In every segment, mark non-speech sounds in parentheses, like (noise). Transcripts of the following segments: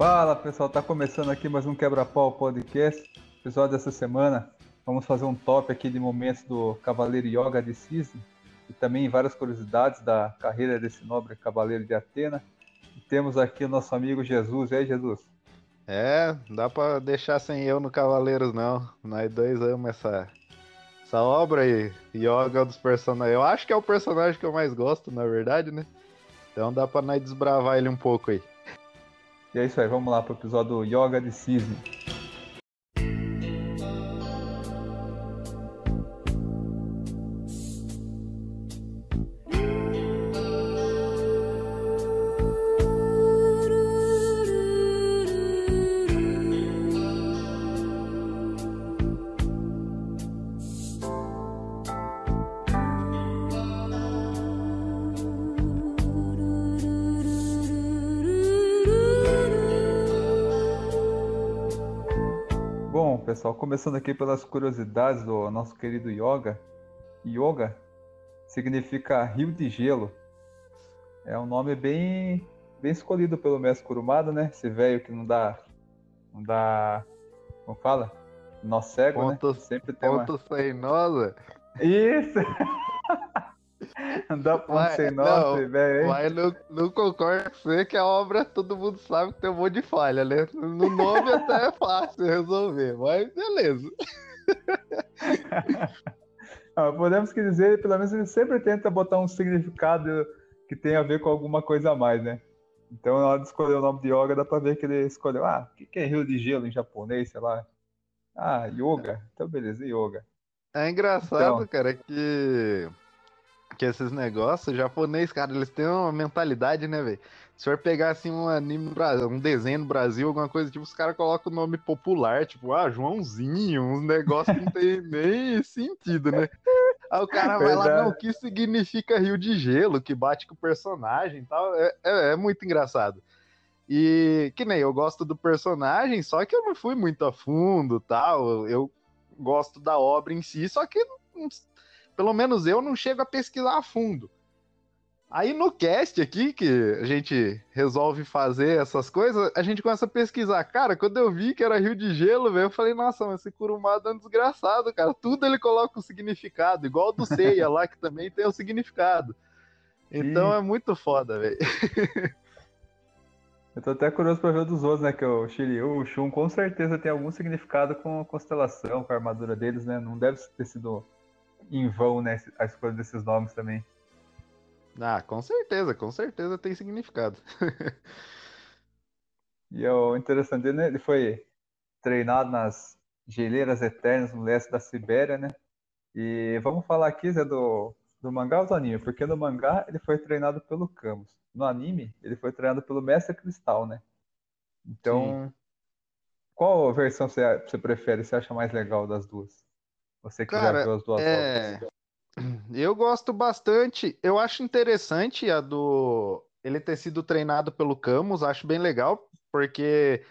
Fala pessoal, tá começando aqui mais um Quebra-Pau Podcast. Episódio dessa semana, vamos fazer um top aqui de momentos do Cavaleiro Yoga de Cisne e também várias curiosidades da carreira desse nobre Cavaleiro de Atena. E temos aqui o nosso amigo Jesus. E aí, Jesus? É, dá pra deixar sem eu no Cavaleiros, não. Nós dois amamos essa, essa obra aí. Yoga dos personagens. Eu acho que é o personagem que eu mais gosto, na verdade, né? Então dá pra nós desbravar ele um pouco aí. E é isso aí, vamos lá pro episódio Yoga de Cisne. Começando aqui pelas curiosidades do nosso querido Yoga. Yoga significa rio de gelo. É um nome bem bem escolhido pelo mestre Kurumada, né? Esse velho que não dá não dá como fala? Nó cego, Ponto, né? Sempre tem ponto sem nós, Isso! (laughs) (laughs) ponto sem velho? Mas não, não concordo com você que a obra todo mundo sabe que tem um monte de falha, né? No nome até é fácil resolver, mas beleza. (laughs) Ah, podemos que dizer, pelo menos ele sempre tenta botar um significado que tem a ver com alguma coisa a mais, né? Então, na hora de escolher o nome de yoga, dá pra ver que ele escolheu, ah, o que que é rio de gelo em japonês, sei lá. Ah, yoga. Então, beleza, yoga. É engraçado, Então. cara, que que esses negócios, japonês, cara, eles têm uma mentalidade, né, velho? Se for pegar assim um anime, um desenho no Brasil, alguma coisa tipo, os caras colocam o nome popular, tipo, ah, Joãozinho, uns negócios que não tem (laughs) nem sentido, né? Aí o cara vai lá, Verdade. não, o que significa rio de gelo, que bate com o personagem e tal. É, é, é muito engraçado. E que nem eu gosto do personagem, só que eu não fui muito a fundo tal. Eu gosto da obra em si, só que não- pelo menos eu não chego a pesquisar a fundo. Aí no cast aqui, que a gente resolve fazer essas coisas, a gente começa a pesquisar. Cara, quando eu vi que era Rio de Gelo, velho, eu falei, nossa, mas esse Kurumada é um desgraçado, cara. Tudo ele coloca um significado, igual o do Seiya lá, que também tem um significado. Então é muito foda, velho. (laughs) Eu tô até curioso pra ver o dos outros, né? Que o Shiryu, o Shun, com certeza tem algum significado com a constelação, com a armadura deles, né? Não deve ter sido em vão, né? A escolha desses nomes também. Ah, com certeza, com certeza tem significado. (laughs) E é o interessante dele, né? Ele foi treinado nas geleiras eternas no leste da Sibéria, né? E vamos falar aqui, Zé, do, do mangá ou do anime? Porque no mangá ele foi treinado pelo Camus. No anime, ele foi treinado pelo Mestre Cristal, né? Então, qual versão você, você prefere? Você acha mais legal das duas? Você que já Cara, viu as duas é. obras. Eu gosto bastante. Eu acho interessante a do ele ter sido treinado pelo Camus, acho bem legal, porque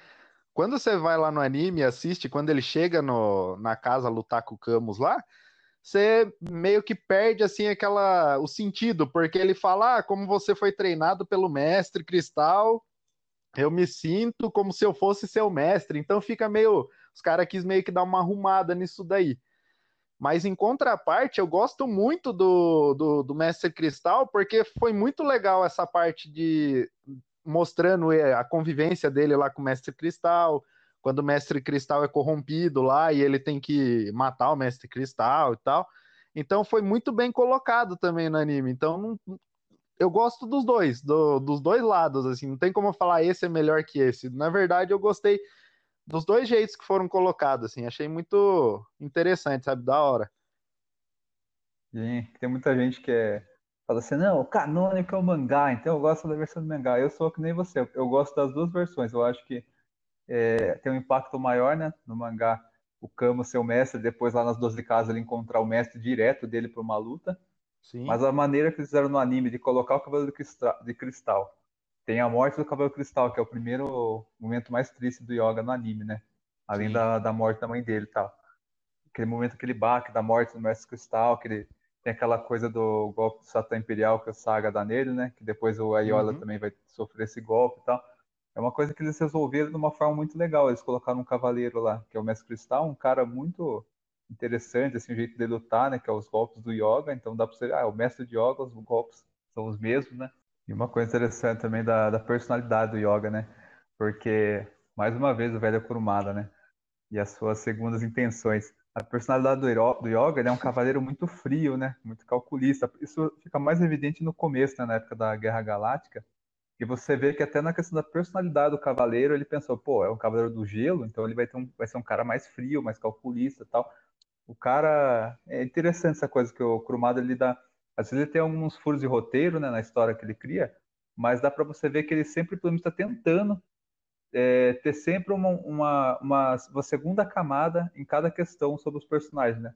quando você vai lá no anime e assiste, quando ele chega no, na casa lutar com o Camus lá, você meio que perde assim aquela o sentido, porque ele fala: "Ah, como você foi treinado pelo mestre Cristal, eu me sinto como se eu fosse seu mestre". Então fica meio os caras quis meio que dar uma arrumada nisso daí. Mas em contraparte, eu gosto muito do, do, do Mestre Cristal, porque foi muito legal essa parte de mostrando a convivência dele lá com o Mestre Cristal, quando o Mestre Cristal é corrompido lá e ele tem que matar o Mestre Cristal e tal. Então foi muito bem colocado também no anime. Então não- eu gosto dos dois, do- dos dois lados, assim, não tem como falar esse é melhor que esse. Na verdade, eu gostei dos dois jeitos que foram colocados, assim, achei muito interessante, sabe, da hora. Sim, tem muita gente que é, fala assim, não, o canônico é o mangá, então eu gosto da versão do mangá. Eu sou que nem você, eu, gosto das duas versões. Eu acho que é, tem um impacto maior, né? No mangá, o Kamo ser o mestre, depois lá nas 12 casas ele encontrar o mestre direto dele para uma luta. Sim. Mas a maneira que eles fizeram no anime de colocar o Cavaleiro de Cristal, de Cristal. Tem a morte do Cavaleiro Cristal, que é o primeiro momento mais triste do Yoga no anime, né? Além Sim. da, da morte da mãe dele e tal. Aquele momento que ele baque da morte do Mestre Cristal, que ele tem aquela coisa do golpe do Satã Imperial que o Saga dá nele, né? Que depois o Ayola Uhum. também vai sofrer esse golpe e tal. é uma coisa que eles resolveram de uma forma muito legal. Eles colocaram um cavaleiro lá, que é o Mestre Cristal, um cara muito interessante, assim, o jeito de lutar, né, que é os golpes do yoga. Então dá para você, ah, é o mestre de yoga, os golpes são os mesmos, né? E uma coisa interessante também da, da personalidade do yoga, né? Porque, mais uma vez, o velho Kurumada, né? E as suas segundas intenções. A personalidade do, do yoga, é um cavaleiro muito frio, né? Muito calculista. Isso fica mais evidente no começo, né? na época da Guerra Galáctica, e você vê que até na questão da personalidade do cavaleiro, ele pensou, pô, é um cavaleiro do gelo, então ele vai, ter um, vai ser um cara mais frio, mais calculista tal. O cara. É interessante essa coisa que o Kurumada ele dá. Às vezes ele tem alguns furos de roteiro né, na história que ele cria, mas dá para você ver que ele sempre está tentando é, ter sempre uma, uma, uma, uma, segunda camada em cada questão sobre os personagens, né?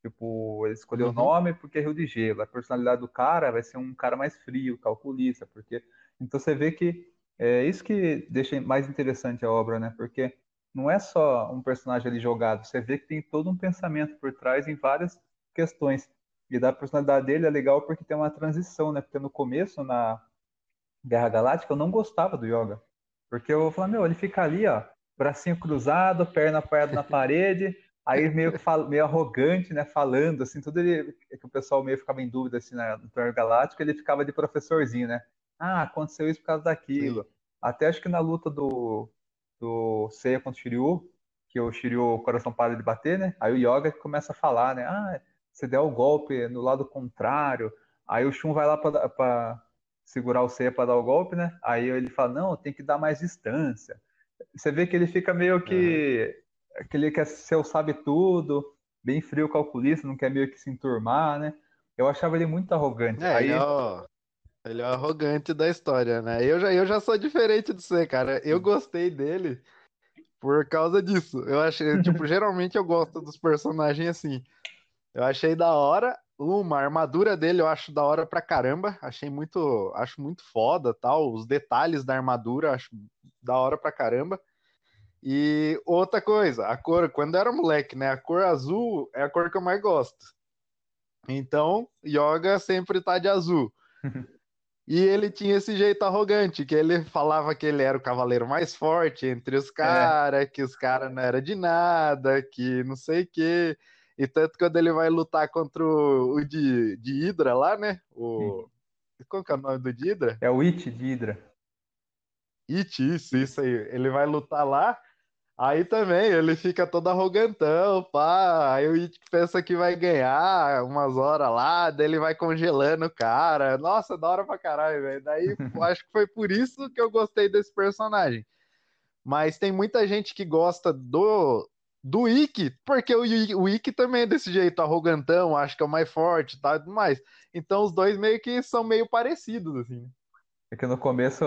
Tipo, ele escolheu uhum. o nome porque é Rio de Gelo. A personalidade do cara vai ser um cara mais frio, calculista, porque então você vê que é isso que deixa mais interessante a obra, né? Porque não é só um personagem ali jogado, você vê que tem todo um pensamento por trás em várias questões. E da personalidade dele é legal porque tem uma transição, né? Porque no começo, na Guerra Galáctica, eu não gostava do Yoga. Porque eu falava, meu, ele fica ali, ó, bracinho cruzado, perna apoiada na parede, aí meio, meio arrogante, né, falando, assim, tudo ele, que o pessoal meio ficava em dúvida, assim, né, no Torneio Galáctico, ele ficava de professorzinho, né, ah, aconteceu isso por causa daquilo. Sim. Até acho que na luta do, do Seiya contra o Shiryu, que o Shiryu, o coração para de bater, né? Aí o Yoga começa a falar, né? Ah, você deu o golpe no lado contrário. Aí o Shun vai lá para segurar o Seiya para dar o golpe, né? Aí ele fala, não, tem que dar mais distância. Você vê que ele fica meio que... É. que ele quer ser o sabe-tudo, bem frio, calculista, não quer meio que se enturmar, né? Eu achava ele muito arrogante. É, Aí... Não... Ele é o arrogante da história, né? Eu já, eu já sou diferente de você, cara. Eu gostei dele por causa disso. Eu achei, tipo, (laughs) geralmente eu gosto dos personagens assim. Eu achei da hora. Uma, a armadura dele eu acho da hora pra caramba. Achei muito, acho muito foda, tal. Os detalhes da armadura acho da hora pra caramba. E outra coisa, a cor, quando eu era moleque, né? A cor azul é a cor que eu mais gosto. Então, Yoga sempre tá de azul. (laughs) E ele tinha esse jeito arrogante, que ele falava que ele era o cavaleiro mais forte entre os caras, é. que os caras não eram de nada, que não sei o quê. E tanto quando ele vai lutar contra o, o de, de Hydra lá, né? O... Qual que é o nome do de Hydra? É o It de Hydra. It, isso, isso aí. Ele vai lutar lá, Aí também ele fica todo arrogantão, pá. Aí o It pensa que vai ganhar umas horas lá, daí ele vai congelando o cara. Nossa, da hora pra caralho, velho. Daí (laughs) acho que foi por isso que eu gostei desse personagem. Mas tem muita gente que gosta do do Ikki, porque o, o Ikki também é desse jeito, arrogantão, acho que é o mais forte e tal, mais. Então os dois meio que são meio parecidos, assim. É que no começo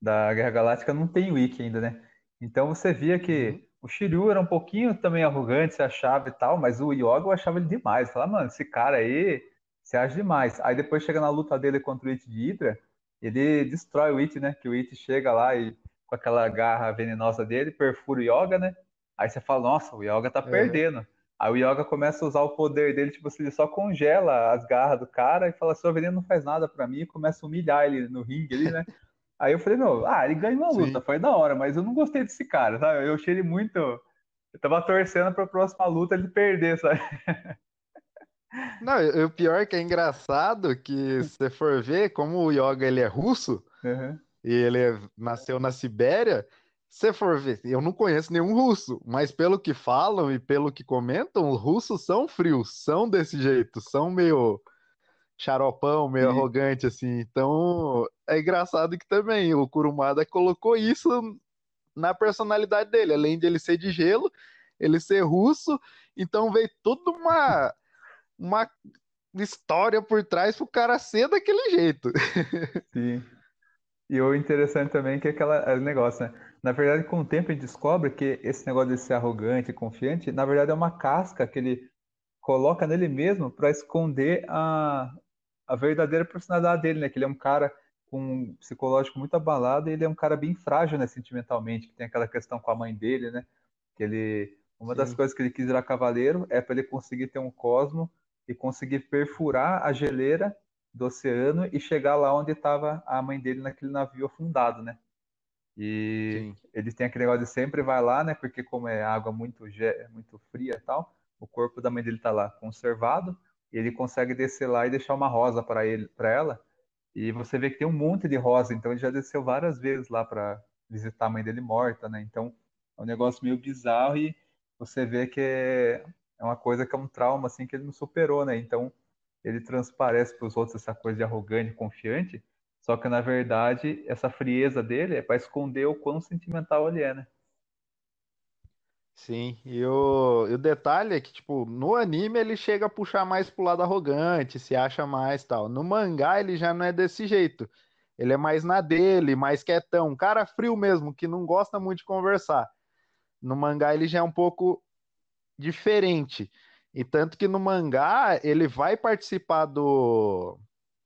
da Guerra Galáctica não tem o Ikki ainda, né? Então você via que uhum. o Shiryu era um pouquinho também arrogante, se achava e tal, mas o Yoga eu achava ele demais. Falava, mano, esse cara aí se acha demais. Aí depois chega na luta dele contra o It de Hydra, ele destrói o It, né? Que o It chega lá e com aquela garra venenosa dele, perfura o Yoga, né? Aí você fala, nossa, o Yoga tá é. perdendo. Aí o Yoga começa a usar o poder dele, tipo assim, ele só congela as garras do cara e fala, seu veneno não faz nada para mim, e começa a humilhar ele no ringue ali, né? Aí eu falei, meu, ah, ele ganhou a luta, Sim. foi da hora, mas eu não gostei desse cara, sabe? Eu achei ele muito. Eu tava torcendo pra próxima luta ele perder, sabe? (laughs) Não, o pior é que é engraçado que se você for ver, como o Yoga ele é russo, uhum. e ele nasceu na Sibéria, se for ver, eu não conheço nenhum russo, mas pelo que falam e pelo que comentam, os russos são frios, são desse jeito, são meio xaropão, meio Sim. arrogante, assim. Então, é engraçado que também o Kurumada colocou isso na personalidade dele. Além de ele ser de gelo, ele ser russo, então veio toda uma, uma história por trás pro cara ser daquele jeito. (laughs) Sim. E o interessante também é que é aquele negócio, né? Na verdade, com o tempo a gente descobre que esse negócio de ser arrogante e confiante, na verdade é uma casca que ele coloca nele mesmo para esconder a, a verdadeira personalidade dele, né? Que ele é um cara com um psicológico muito abalado e ele é um cara bem frágil, né, sentimentalmente, que tem aquela questão com a mãe dele, né? Que ele uma Sim. das coisas que ele quis virar cavaleiro é para ele conseguir ter um cosmo e conseguir perfurar a geleira do oceano e chegar lá onde estava a mãe dele naquele navio afundado, né? E Sim. eles têm aquele negócio de sempre vai lá, né? Porque como é água muito, muito fria e tal, o corpo da mãe dele tá lá conservado, e ele consegue descer lá e deixar uma rosa para ele, para ela. E você vê que tem um monte de rosa, então ele já desceu várias vezes lá para visitar a mãe dele morta, né? Então é um negócio meio bizarro e você vê que é, é uma coisa que é um trauma assim que ele não superou, né? Então ele transparece para os outros essa coisa de arrogante, confiante, só que na verdade essa frieza dele é para esconder o quão sentimental ele é, né? Sim, e o, e o detalhe é que, tipo, no anime ele chega a puxar mais pro lado arrogante, se acha mais tal. No mangá ele já não é desse jeito. Ele é mais na dele, mais quietão, um cara frio mesmo, que não gosta muito de conversar. No mangá ele já é um pouco diferente. E tanto que no mangá ele vai participar do,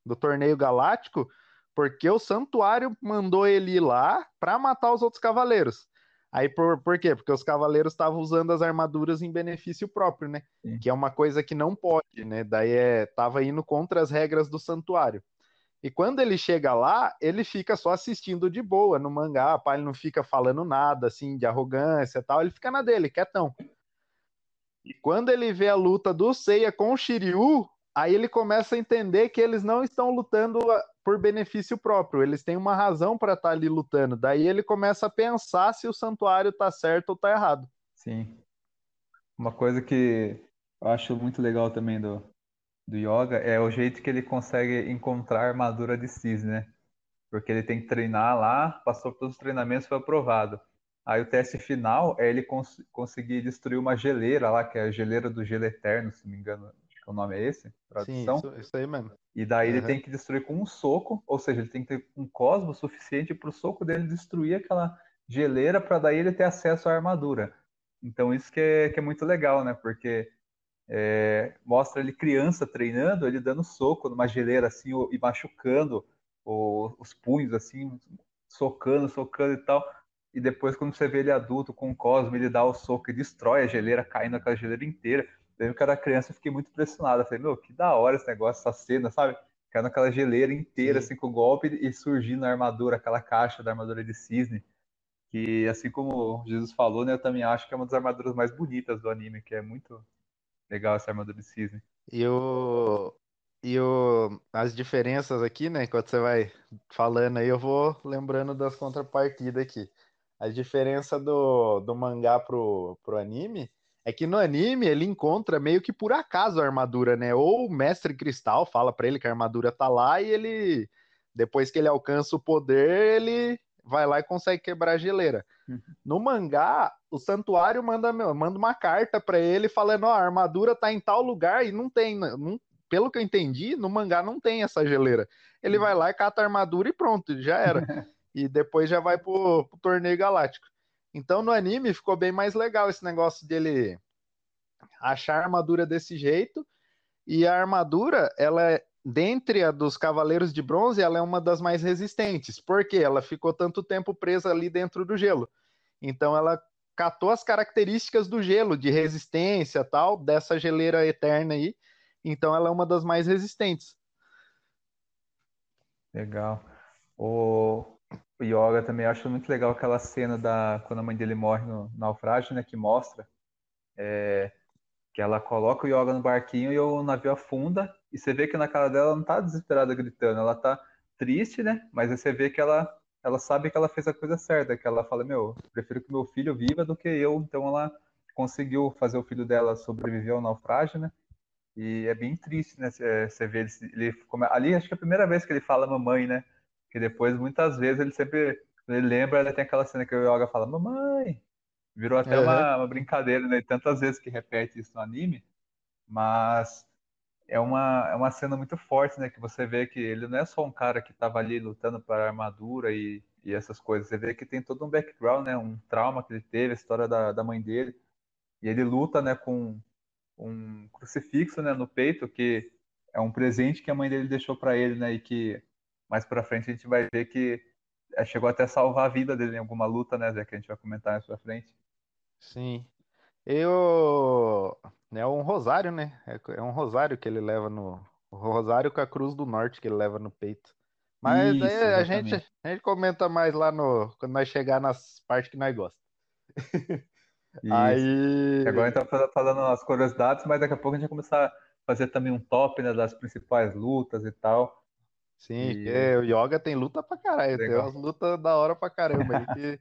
do torneio galáctico porque o santuário mandou ele ir lá para matar os outros cavaleiros. Aí por, por quê? Porque os cavaleiros estavam usando as armaduras em benefício próprio, né? Sim. Que é uma coisa que não pode, né? Daí é, tava indo contra as regras do santuário. E quando ele chega lá, ele fica só assistindo de boa no mangá, pá, ele não fica falando nada assim de arrogância e tal, ele fica na dele, quietão. E quando ele vê a luta do Seiya com o Shiryu, aí ele começa a entender que eles não estão lutando ah, por benefício próprio, eles têm uma razão para estar tá ali lutando. Daí ele começa a pensar se o santuário tá certo ou tá errado. Sim. Uma coisa que eu acho muito legal também do, do yoga é o jeito que ele consegue encontrar a armadura de cisne, né? Porque ele tem que treinar lá, passou todos os treinamentos, foi aprovado. Aí o teste final é ele cons conseguir destruir uma geleira lá, que é a geleira do gelo eterno, se não me engano, acho que o nome é esse, tradução. Sim, isso, isso aí mesmo. E daí uhum. ele tem que destruir com um soco, ou seja, ele tem que ter um cosmos suficiente para o soco dele destruir aquela geleira para daí ele ter acesso à armadura. Então isso que é, que é muito legal, né? Porque é, mostra ele criança treinando, ele dando soco numa geleira assim e machucando os punhos assim, socando, socando e tal e depois quando você vê ele adulto com o Cosmo, ele dá o soco e destrói a geleira, caindo aquela geleira inteira. Lembro que era criança, eu fiquei muito impressionado. Eu falei, meu, que da hora esse negócio, essa cena, sabe? Caindo aquela geleira inteira, Sim. assim, com o golpe e surgindo a armadura, aquela caixa da armadura de cisne. Que, assim como Jesus falou, né, eu também acho que é uma das armaduras mais bonitas do anime, que é muito legal essa armadura de cisne. E o, e o, as diferenças aqui, né? Enquanto você vai falando aí, eu vou lembrando das contrapartidas aqui. A diferença do, do mangá pro, pro anime é que no anime ele encontra meio que por acaso a armadura, né? Ou o mestre cristal fala para ele que a armadura tá lá e ele, depois que ele alcança o poder, ele vai lá e consegue quebrar a geleira. Uhum. No mangá, o santuário manda, manda uma carta para ele falando: ó, a armadura tá em tal lugar e não tem. Não, pelo que eu entendi, no mangá não tem essa geleira. Ele uhum. vai lá e cata a armadura e pronto, já era. (laughs) e depois já vai pro, pro torneio galáctico. Então no anime ficou bem mais legal esse negócio dele achar a armadura desse jeito. E a armadura, ela é, dentre a dos Cavaleiros de Bronze, ela é uma das mais resistentes. porque Ela ficou tanto tempo presa ali dentro do gelo. Então ela catou as características do gelo, de resistência tal, dessa geleira eterna aí. Então ela é uma das mais resistentes. Legal. O, o Yoga também acho muito legal aquela cena da quando a mãe dele morre no naufrágio, né, que mostra é, que ela coloca o Yoga no barquinho e o navio afunda e você vê que na cara dela não tá desesperada gritando, ela tá triste, né? Mas você vê que ela ela sabe que ela fez a coisa certa, que ela fala, meu, prefiro que meu filho viva do que eu, então ela conseguiu fazer o filho dela sobreviver ao naufrágio, né? E é bem triste, né? Você vê ele, ele ali, acho que é a primeira vez que ele fala mamãe, né? Que depois, muitas vezes, ele sempre. Ele lembra, ele tem aquela cena que o Yoga fala, mamãe! Virou até uhum. uma, uma, brincadeira, né? Tantas vezes que repete isso no anime, mas é uma, é uma cena muito forte, né? Que você vê que ele não é só um cara que estava ali lutando para armadura e, e essas coisas. Você vê que tem todo um background, né? Um trauma que ele teve, a história da, da mãe dele. E ele luta, né? Com um crucifixo, né? No peito, que é um presente que a mãe dele deixou para ele, né? E que mais para frente a gente vai ver que é, chegou até a salvar a vida dele em alguma luta, né, Zé, que a gente vai comentar mais pra frente. Sim. Eu. É um rosário, né? É, é um rosário que ele leva no. O rosário com a cruz do norte que ele leva no peito. Mas Isso, aí a gente, a gente comenta mais lá no quando nós chegar nas partes que nós gostamos. (laughs) Aí, agora a gente tá falando as curiosidades, mas daqui a pouco a gente vai começar a fazer também um top, né, das principais lutas e tal. Sim, E o Yoga tem luta pra caralho, tem legal. umas lutas da hora pra caramba que (laughs)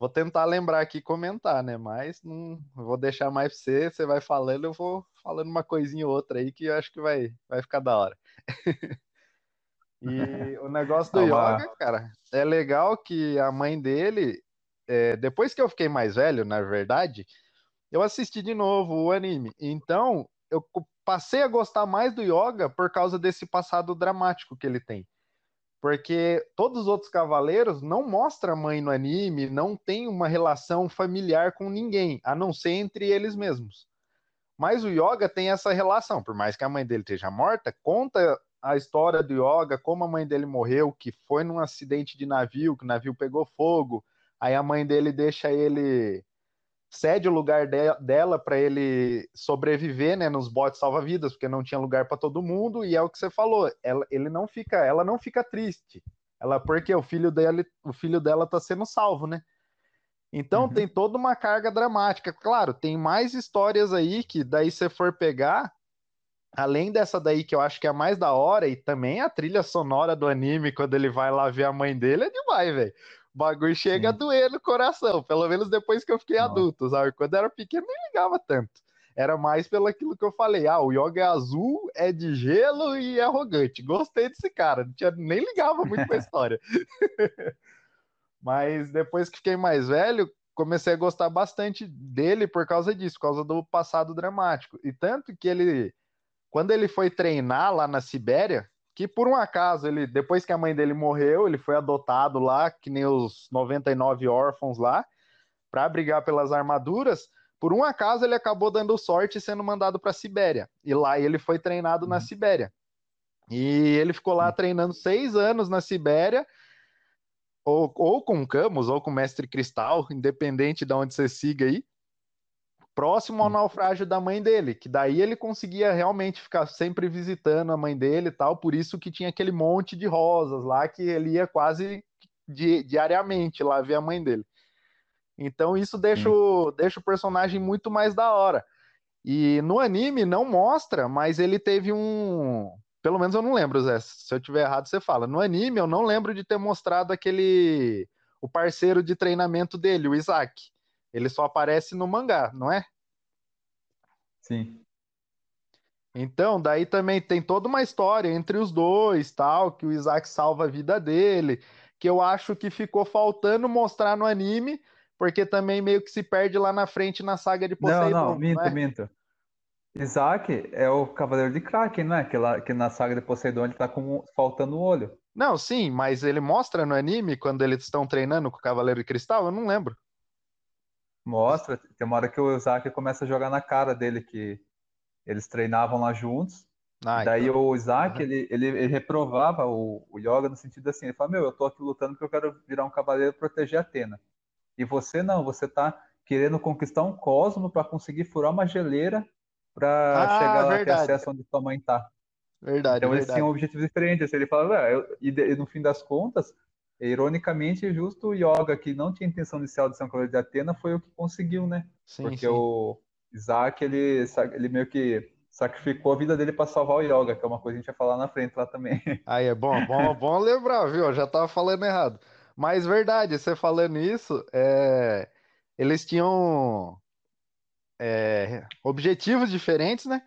vou tentar lembrar aqui e comentar, né? Mas não vou deixar mais pra você, você vai falando, eu vou falando uma coisinha ou outra aí que eu acho que vai, vai ficar da hora. (laughs) E o negócio do Ah, yoga, cara, é legal que a mãe dele, é, depois que eu fiquei mais velho, na verdade, eu assisti de novo o anime. Então, eu passei a gostar mais do yoga por causa desse passado dramático que ele tem. Porque todos os outros cavaleiros não mostram a mãe no anime, não tem uma relação familiar com ninguém, a não ser entre eles mesmos. Mas o Yoga tem essa relação, por mais que a mãe dele esteja morta, conta a história do Yoga, como a mãe dele morreu, que foi num acidente de navio, que o navio pegou fogo, aí a mãe dele deixa ele cede o lugar de- dela para ele sobreviver, né, nos botes salva-vidas, porque não tinha lugar para todo mundo, e é o que você falou, ela, ele não fica, ela não fica triste. Ela porque o filho dele, o filho dela tá sendo salvo, né? Então tem Uhum. toda uma carga dramática. Claro, tem mais histórias aí que daí você for pegar, além dessa daí que eu acho que é a mais da hora, e também a trilha sonora do anime, quando ele vai lá ver a mãe dele, é demais, velho. O bagulho chega a Sim. doer no coração, pelo menos depois que eu fiquei Nossa. adulto, sabe? Quando eu era pequeno, nem ligava tanto. Era mais pelo aquilo que eu falei. Ah, o Yoga é azul, é de gelo e é arrogante. Gostei desse cara. Não tinha, nem ligava muito pra (laughs) história. Mas depois que fiquei mais velho, comecei a gostar bastante dele por causa disso, por causa do passado dramático. E tanto que ele, quando ele foi treinar lá na Sibéria, que por um acaso, ele, depois que a mãe dele morreu, ele foi adotado lá, que nem os 99 órfãos lá, para brigar pelas armaduras. Por um acaso, ele acabou dando sorte e sendo mandado para a Sibéria. E lá ele foi treinado na Uhum. Sibéria. E ele ficou lá Sim. treinando seis anos na Sibéria, ou, ou com Camus, ou com Mestre Cristal, independente de onde você siga aí, próximo ao naufrágio da mãe dele, que daí ele conseguia realmente ficar sempre visitando a mãe dele e tal, por isso que tinha aquele monte de rosas lá, que ele ia quase di- diariamente lá ver a mãe dele. Então isso deixa o, deixa o personagem muito mais da hora. E no anime não mostra, mas ele teve um. Pelo menos eu não lembro, Zé. Se eu tiver errado, você fala. No anime, eu não lembro de ter mostrado aquele. O parceiro de treinamento dele, o Isaac. Ele só aparece no mangá, não é? Sim. Então, daí também tem toda uma história entre os dois, tal, que o Isaac salva a vida dele, que eu acho que ficou faltando mostrar no anime, porque também meio que se perde lá na frente na saga de Não, não, Poseidon, não minto, é? minto. Isaac é o Cavaleiro de Kraken, não é? Que, lá, que na saga de Poseidon ele tá com, faltando um olho. Não, sim, mas ele mostra no anime quando eles estão treinando com o Cavaleiro de Cristal? Eu não lembro. Mostra, tem uma hora que o Isaac começa a jogar na cara dele que eles treinavam lá juntos. Ah, daí então. o Isaac, Uhum. ele, ele, ele reprovava o, o Yoga no sentido assim, ele fala, meu, eu tô aqui lutando porque eu quero virar um cavaleiro e proteger Atena. E você não, você tá querendo conquistar um cosmo para conseguir furar uma geleira para Ah, chegar lá, ter verdade. acesso onde sua mãe tá. Verdade, Então eles tinham verdade. objetivos diferentes. Assim, ele falava, "Ah, eu- e, e no fim das contas, ironicamente, justo o Yoga, que não tinha intenção inicial de ser um cavaleiro de Atena, foi o que conseguiu, né? Sim, Porque sim. o Isaac, ele, ele meio que sacrificou a vida dele para salvar o Yoga, que é uma coisa que a gente vai falar na frente lá também. (laughs) Aí é bom, bom, bom lembrar, viu? Eu já tava falando errado. Mas verdade, você falando isso, é, eles tinham é, objetivos diferentes, né?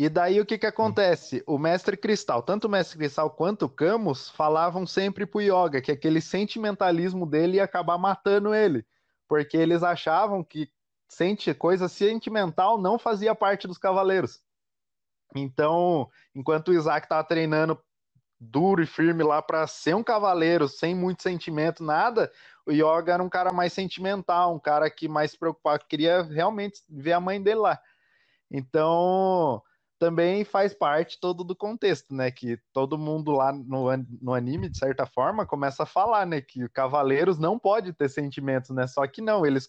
E daí o que que acontece? O Mestre Cristal, tanto o Mestre Cristal quanto o Camus falavam sempre pro Yoga que aquele sentimentalismo dele ia acabar matando ele, porque eles achavam que sente coisa sentimental não fazia parte dos cavaleiros. Então, enquanto o Isaac tava treinando duro e firme lá para ser um cavaleiro, sem muito sentimento, nada, o Yoga era um cara mais sentimental, um cara que mais se preocupava, queria realmente ver a mãe dele lá. Então, também faz parte todo do contexto, né? Que todo mundo lá no, no anime, de certa forma, começa a falar, né? Que cavaleiros não pode ter sentimentos, né? Só que não, eles,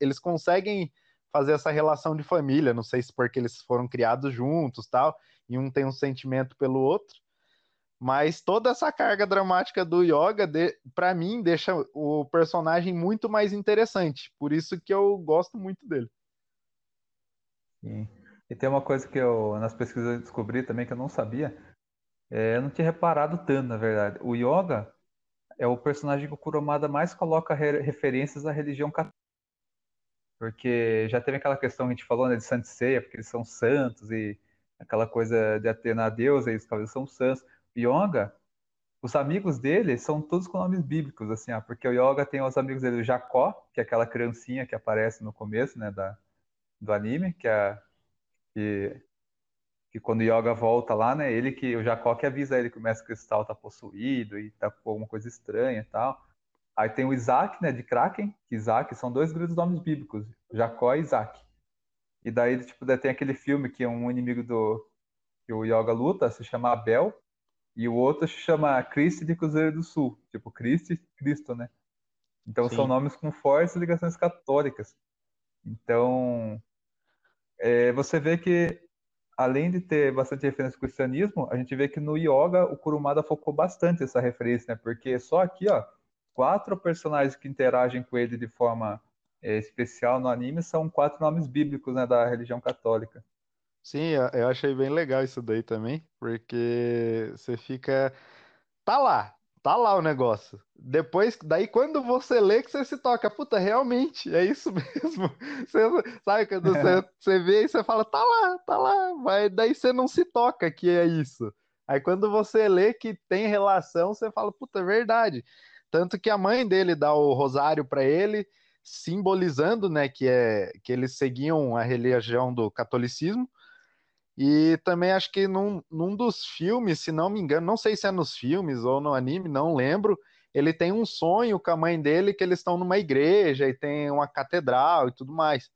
eles conseguem fazer essa relação de família, não sei se porque eles foram criados juntos, tal, e um tem um sentimento pelo outro, Mas toda essa carga dramática do Yoga, de, para mim, deixa o personagem muito mais interessante. Por isso que eu gosto muito dele. Sim. E tem uma coisa que eu, nas pesquisas, eu descobri também que eu não sabia. É, eu não tinha reparado tanto, na verdade. O Yoga é o personagem que o Kurumada mais coloca re referências à religião católica. Porque já teve aquela questão que a gente falou, né, de Santo Ceia, porque eles são santos e aquela coisa de Atena a deusa e os cavaleiros são santos. O Yoga, os amigos dele são todos com nomes bíblicos, assim, ó, porque o Yoga tem os amigos dele, o Jacó, que é aquela criancinha que aparece no começo, né, da, do anime, que é que, que quando o Yoga volta lá, né, ele que o Jacó que avisa ele que o Mestre Cristal tá possuído e tá com alguma coisa estranha e tal. Aí tem o Isaac, né, de Kraken, que Isaac são dois grandes nomes bíblicos, Jacó e Isaac. E daí, tipo, tem aquele filme que é um inimigo do que o Yoga luta, se chama Abel, e o outro se chama Cristo de Cruzeiro do Sul, tipo Cristo Cristo, né? Então Sim. são nomes com fortes ligações católicas. Então, é, você vê que, além de ter bastante referência ao cristianismo, a gente vê que no yoga o Kurumada focou bastante essa referência, né? Porque só aqui, ó, quatro personagens que interagem com ele de forma é, especial no anime são quatro nomes bíblicos, né, da religião católica. Sim, eu achei bem legal isso daí também, porque você fica. Tá lá, Tá lá o negócio. Depois, daí quando você lê que você se toca, puta, realmente, é isso (laughs) mesmo. Você, sabe, quando você, (laughs) você vê e você fala, tá lá, tá lá, mas daí você não se toca que é isso. Aí quando você lê que tem relação, você fala, puta, é verdade. Tanto que a mãe dele dá o rosário para ele, simbolizando, né, que é que eles seguiam a religião do catolicismo. E também acho que num, num dos filmes, se não me engano, não sei se é nos filmes ou no anime, não lembro, ele tem um sonho com a mãe dele que eles estão numa igreja e tem uma catedral e tudo mais.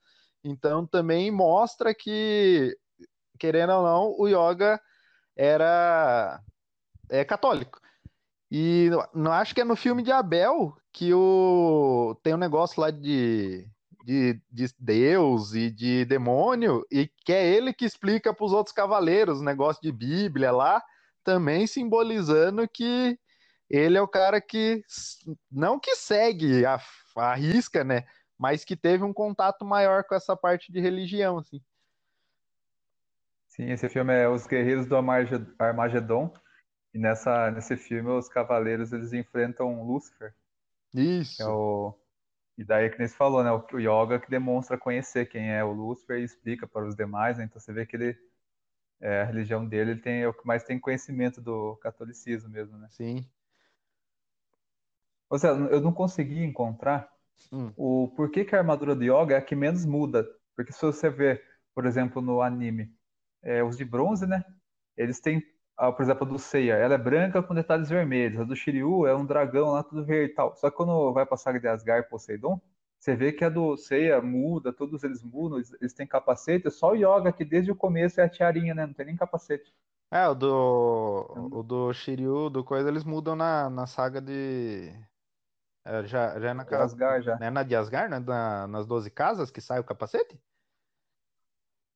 Então também mostra que, querendo ou não, o yoga era é católico. E não acho que é no filme de Abel que o tem um negócio lá de de, de Deus e de demônio, e que é ele que explica para os outros cavaleiros o negócio de Bíblia lá, também simbolizando que ele é o cara que, não que segue a, a risca, né? Mas que teve um contato maior com essa parte de religião, assim. Sim, esse filme é Os Guerreiros do Armagedon. E nessa, nesse filme, os cavaleiros eles enfrentam Lúcifer. Isso. Que é o, e daí, que nem você falou, né? O yoga que demonstra conhecer quem é o Lúcifer e explica para os demais, né? Então você vê que ele, é, a religião dele, ele tem, é o que mais tem conhecimento do catolicismo mesmo, né? Sim. Ou seja, eu não consegui encontrar hum. o porquê que a armadura do yoga é a que menos muda. Porque se você ver, por exemplo, no anime, é, os de bronze, né? Eles têm a, por exemplo, a do Seiya, ela é branca com detalhes vermelhos. A do Shiryu é um dragão lá, tudo verde e tal. Só que quando vai saga de Asgard e Poseidon, você vê que a do Seiya muda, todos eles mudam, eles, eles têm capacete. Só o Yoga, que desde o começo é a tiarinha, né? Não tem nem capacete. É, o do, o do Shiryu, do coisa, eles mudam na, na saga de... É, já, já é na casa... Asgard, já. É na de Asgard, né? Na, nas 12 casas que sai o capacete?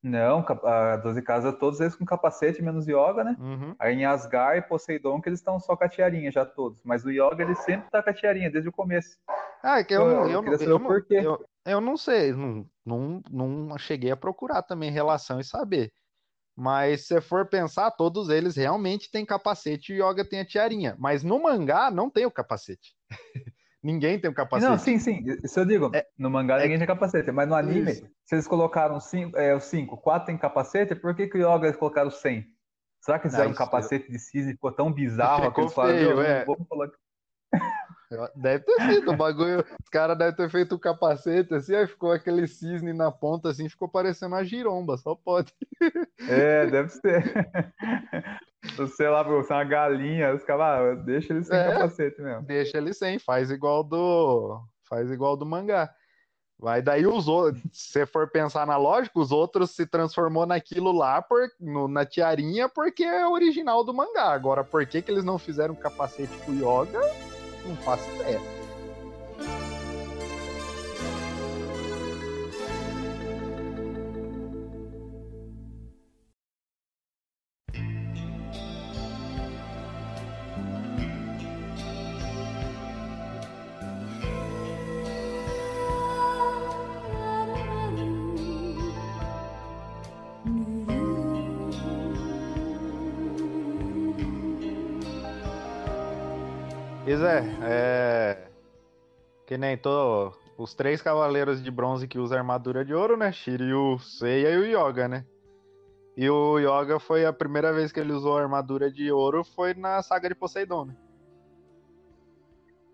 Não, a 12 casas, todos eles com capacete, menos Yoga, né? Uhum. Aí em Asgard e Poseidon, que eles estão só com a tiarinha, já todos. Mas o Yoga, ele sempre tá com a tiarinha, desde o começo. Ah, é que eu, eu, eu, eu, eu, não, eu, eu não sei, não, não, não cheguei a procurar também relação e saber. Mas se for pensar, todos eles realmente têm capacete e o Yoga tem a tiarinha. Mas no mangá não tem o capacete. (laughs) Ninguém tem um capacete. Não, sim, sim. Isso eu digo. É, no mangá é, ninguém tem capacete. Mas no anime, isso. se eles colocaram cinco, é, os 5, 4 tem capacete, por que, que o Yoga eles colocaram 100? Será que eles fizeram um capacete eu... de cisne ficou tão bizarro que eles falaram, é. vamos colocar. (laughs) Deve ter sido, o bagulho. Os caras devem ter feito o capacete assim, aí ficou aquele cisne na ponta assim, ficou parecendo uma giromba, só pode. É, deve ser. (laughs) Sei lá, você é uma galinha, os caras, ah, deixa ele sem é, capacete mesmo. Deixa ele sem, faz igual do. Faz igual do mangá. Vai daí os outros, se você for pensar na lógica, os outros se transformou naquilo lá por, no, na tiarinha porque é original do mangá. Agora, por que, que eles não fizeram capacete com yoga? Não faço ideia. Pois é, é. Que nem. Os três cavaleiros de bronze que usam armadura de ouro, né? Shiryu, Seiya e o Yoga, né? E o Yoga foi a primeira vez que ele usou armadura de ouro foi na saga de Poseidon, né?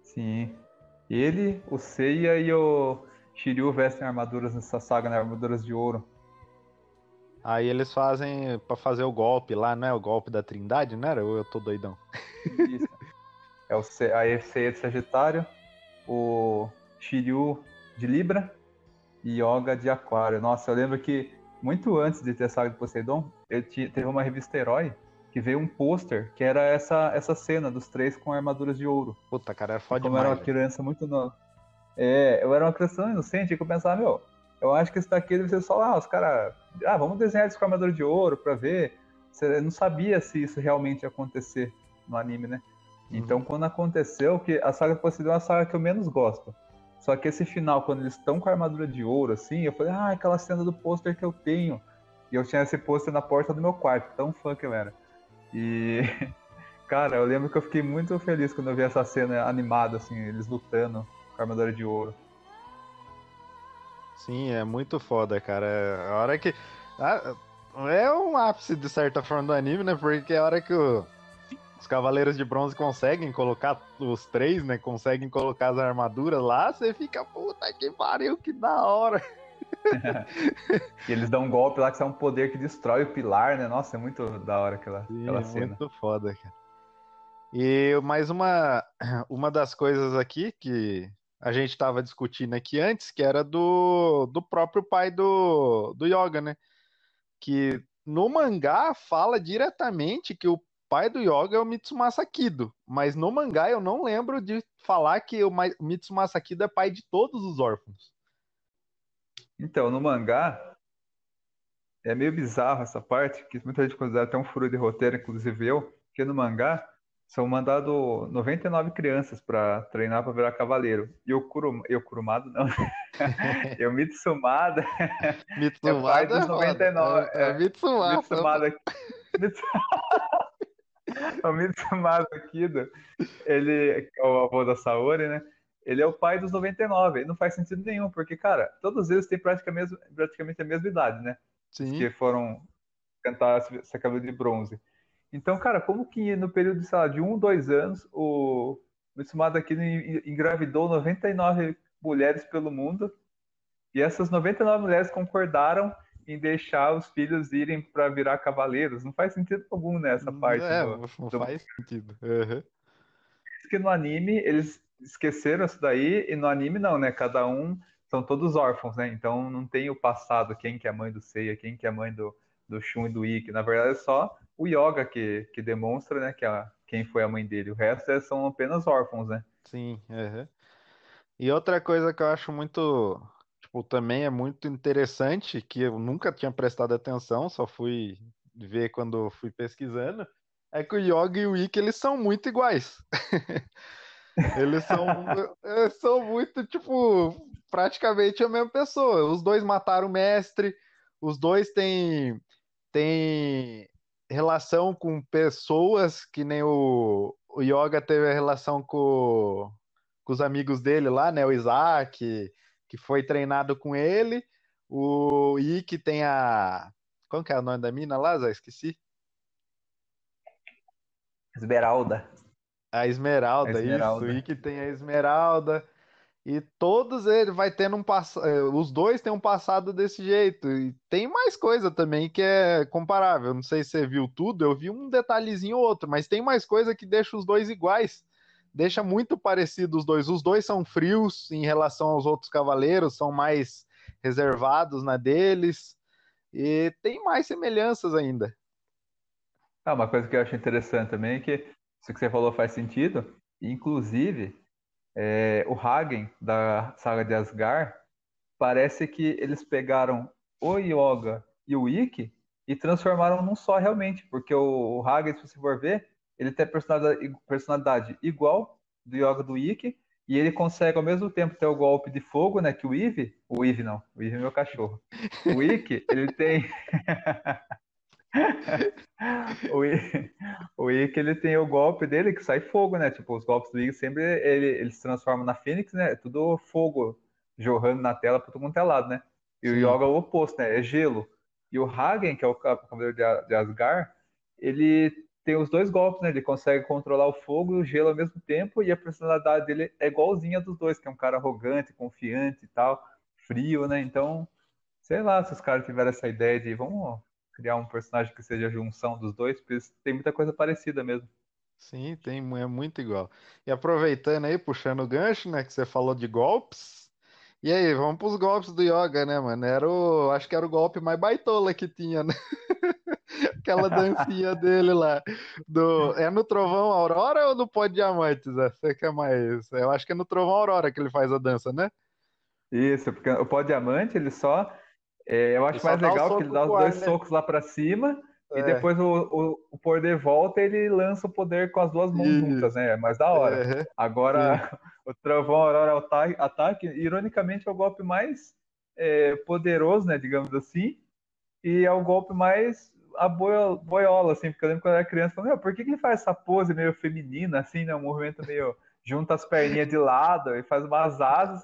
Sim. Ele, o Seiya e o Shiryu vestem armaduras nessa saga, né? Armaduras de ouro. Aí eles fazem para fazer o golpe lá, não é o golpe da Trindade, não era? Ou eu tô doidão? Isso. É o C... a Seiya de Sagitário, o Shiryu de Libra e Yoga de Aquário. Nossa, eu lembro que muito antes de ter a saga de Poseidon, eu tinha, teve uma revista Herói que veio um pôster que era essa, essa cena dos três com armaduras de ouro. Puta, cara, era foda Como demais. era uma criança muito nova. É, eu era uma criança inocente que eu pensava, meu, eu acho que isso daqui deve ser só lá, os caras, ah, vamos desenhar isso com armadura de ouro pra ver. Você não sabia se isso realmente ia acontecer no anime, né? Uhum. Então, quando aconteceu, que a saga Poseidon é a saga que eu menos gosto. Só que esse final, quando eles estão com a armadura de ouro, assim, eu falei, ah, aquela cena do pôster que eu tenho. E eu tinha esse pôster na porta do meu quarto, tão fã que eu era. E, (laughs) cara, eu lembro que eu fiquei muito feliz quando eu vi essa cena animada, assim, eles lutando com a armadura de ouro. Sim, é muito foda, cara. A hora que. ah, É um ápice, de certa forma, do anime, né? Porque a hora que o- os Cavaleiros de Bronze conseguem colocar os três, né? Conseguem colocar as armaduras lá, você fica, puta que pariu, que da hora. (laughs) E eles dão um golpe lá que é um poder que destrói o pilar, né? Nossa, é muito da hora aquela, Sim, aquela é cena. muito foda, cara. E mais uma, uma das coisas aqui que a gente estava discutindo aqui antes, que era do, do próprio pai do, do Yoga, né? Que no mangá fala diretamente que o pai do Yoga é o Mitsumasa Kido, mas no mangá eu não lembro de falar que o Mitsumasa Kido é pai de todos os órfãos. Então, no mangá, é meio bizarro essa parte, que muita gente considera até um furo de roteiro, inclusive eu, porque no mangá são mandados 99 crianças para treinar para virar cavaleiro. E o, Kuro, e o Kurumado, não. (laughs) e o Mitsumada, (laughs) Mitsumada dos é foda. 99, É, é é. Mitsumada, Mitsu- (laughs) o Mitsumada Kido, ele é o avô da Saori, né? Ele é o pai dos 99. E não faz sentido nenhum, porque, cara, todos eles têm praticamente, praticamente a mesma idade, né? Sim. que foram cantar essa cabelo de bronze. Então, cara, como que no período, sei lá, de um, dois anos, o Mitsumada Kido en- engravidou 99 mulheres pelo mundo e essas 99 mulheres concordaram em deixar os filhos irem para virar cavaleiros. Não faz sentido algum nessa parte. É, do- não do- faz sentido. Uhum. Que no anime eles esqueceram isso daí e no anime não, né? Cada um são todos órfãos, né? Então não tem o passado, quem que é a mãe do Seiya, quem que é a mãe do, do Shun e do Ikki. Na verdade é só o Yoga que, que demonstra, né, que a, quem foi a mãe dele. O resto é- são apenas órfãos, né? Sim, uhum. E outra coisa que eu acho muito, tipo, também é muito interessante, que eu nunca tinha prestado atenção, só fui ver quando fui pesquisando, é que o Yoga e o Ikki, eles são muito iguais. (laughs) Eles são, são muito, tipo, praticamente a mesma pessoa. Os dois mataram o mestre, os dois têm, têm relação com pessoas, que nem o, o Yoga teve a relação com, com os amigos dele lá, né? O Isaac, que foi treinado com ele. O Ikki tem a. Como que é o nome da mina lá, Zé? Esqueci. Esmeralda. A Esmeralda, A Esmeralda. isso. O Ikki tem a Esmeralda. E todos eles vai tendo um passado. Os dois têm um passado desse jeito. E tem mais coisa também que é comparável. Não sei se você viu tudo, eu vi um detalhezinho ou outro, mas tem mais coisa que deixa os dois iguais. Deixa muito parecido os dois. Os dois são frios em relação aos outros cavaleiros, são mais reservados na deles. E tem mais semelhanças ainda. Ah, uma coisa que eu acho interessante também é que isso que você falou faz sentido. Inclusive, é, o Hagen da saga de Asgard parece que eles pegaram o Yoga e o Ikki e transformaram num só realmente, porque o, o Hagen, se você for ver, ele tem personalidade, personalidade igual do Yoga do Ikki e ele consegue ao mesmo tempo ter o golpe de fogo, né? Que o Eve, o Eve não, o Eve é meu cachorro. O Ikki, (laughs) ele tem (laughs) o, Ikki, ele tem o golpe dele que sai fogo, né? Tipo, os golpes do Ikki sempre ele, ele se transforma na Fênix, né? É tudo fogo jorrando na tela para todo mundo é lado, né? E Sim. o Yoga é o oposto, né? É gelo. E o Hagen, que é o cavaleiro de Asgard, ele tem os dois golpes, né? Ele consegue controlar o fogo e o gelo ao mesmo tempo, e a personalidade dele é igualzinha dos dois, que é um cara arrogante, confiante e tal, frio, né? Então, sei lá se os caras tiveram essa ideia de vamos criar um personagem que seja a junção dos dois, porque tem muita coisa parecida mesmo. Sim, tem, é muito igual. E aproveitando aí, puxando o gancho, né, que você falou de golpes, e aí, vamos pros golpes do Yoga, né, mano? Era o, acho que era o golpe mais baitola que tinha, né? (laughs) Aquela dancinha dele lá. Do, é no Trovão Aurora ou no Pó Diamantes? Você quer mais? Eu acho que é no Trovão Aurora que ele faz a dança, né? Isso, porque o Pó Diamante ele só. É, eu acho ele mais legal que ele dá os dois né? socos lá para cima é. e depois o, o, o, poder volta ele lança o poder com as duas mãos Isso. juntas, né? É mais da hora. É. Agora, (laughs) o Trovão Aurora ataque, ataque, ironicamente, é o golpe mais é, poderoso, né? Digamos assim. E é o golpe mais a boiola, assim, porque eu lembro quando eu era criança, falando, por que, que ele faz essa pose meio feminina, assim, né? Um movimento meio. junta as perninhas de lado e faz umas asas.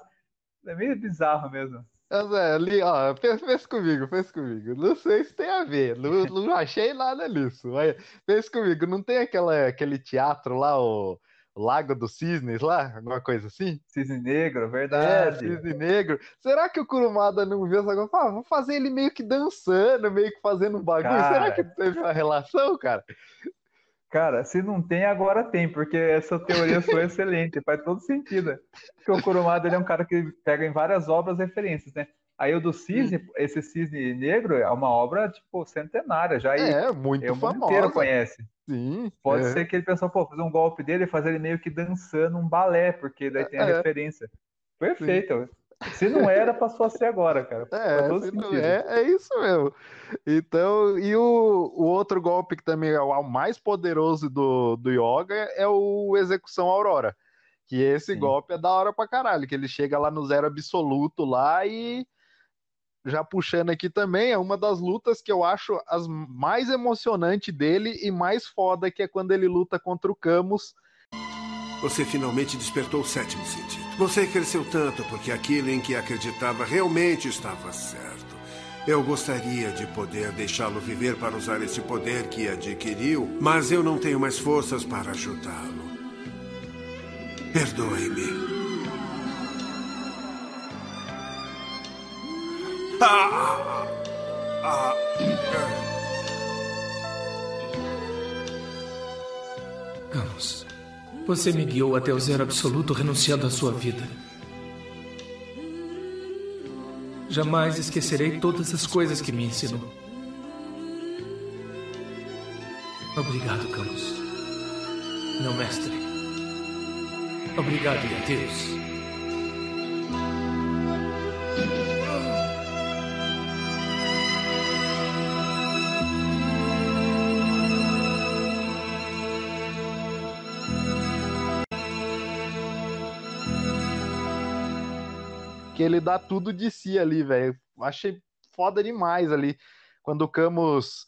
É meio bizarro mesmo. Mas é, ali, ó, pensa, comigo, pensa comigo. Não sei se tem a ver, não, não achei nada nisso. Mas pensa comigo, não tem aquela, aquele teatro lá, o Lago dos Cisnes lá, alguma coisa assim? Cisne Negro, verdade. É, Cisne Negro. Será que o Kurumada não viu essa coisa? Ah, vou fazer ele meio que dançando, meio que fazendo um bagulho. Cara... Será que teve uma relação, cara? Cara, se não tem, agora tem, porque essa teoria foi excelente, faz todo sentido. Porque o Kurumada ele é um cara que pega em várias obras referências, né? Aí o do cisne, hum. esse cisne negro é uma obra, tipo, centenária, já é, muito é, o mundo inteiro conhece. Sim. Pode é. ser que ele pensou, pô, fazer um golpe dele e fazer ele meio que dançando um balé, porque daí tem a é. referência. Perfeito. Sim. Se não era, passou a ser agora, cara. (laughs) É, é, é, isso mesmo. Então, e o, o outro golpe que também é o mais poderoso do, do Yoga é o Execução Aurora. Que esse Sim. golpe é da hora pra caralho, que ele chega lá no zero absoluto lá e já puxando aqui também, é uma das lutas que eu acho as mais emocionante dele e mais foda, que é quando ele luta contra o Camus. Você finalmente despertou o sétimo sentido. Você cresceu tanto porque aquilo em que acreditava realmente estava certo. Eu gostaria de poder deixá-lo viver para usar esse poder que adquiriu, mas eu não tenho mais forças para ajudá-lo. Perdoe-me. Camus, você me guiou até o zero absoluto renunciando à sua vida. Jamais esquecerei todas as coisas que me ensinou. Obrigado, Camus. Meu mestre. Obrigado e adeus. Porque ele dá tudo de si ali, velho. Achei foda demais ali. Quando o Camus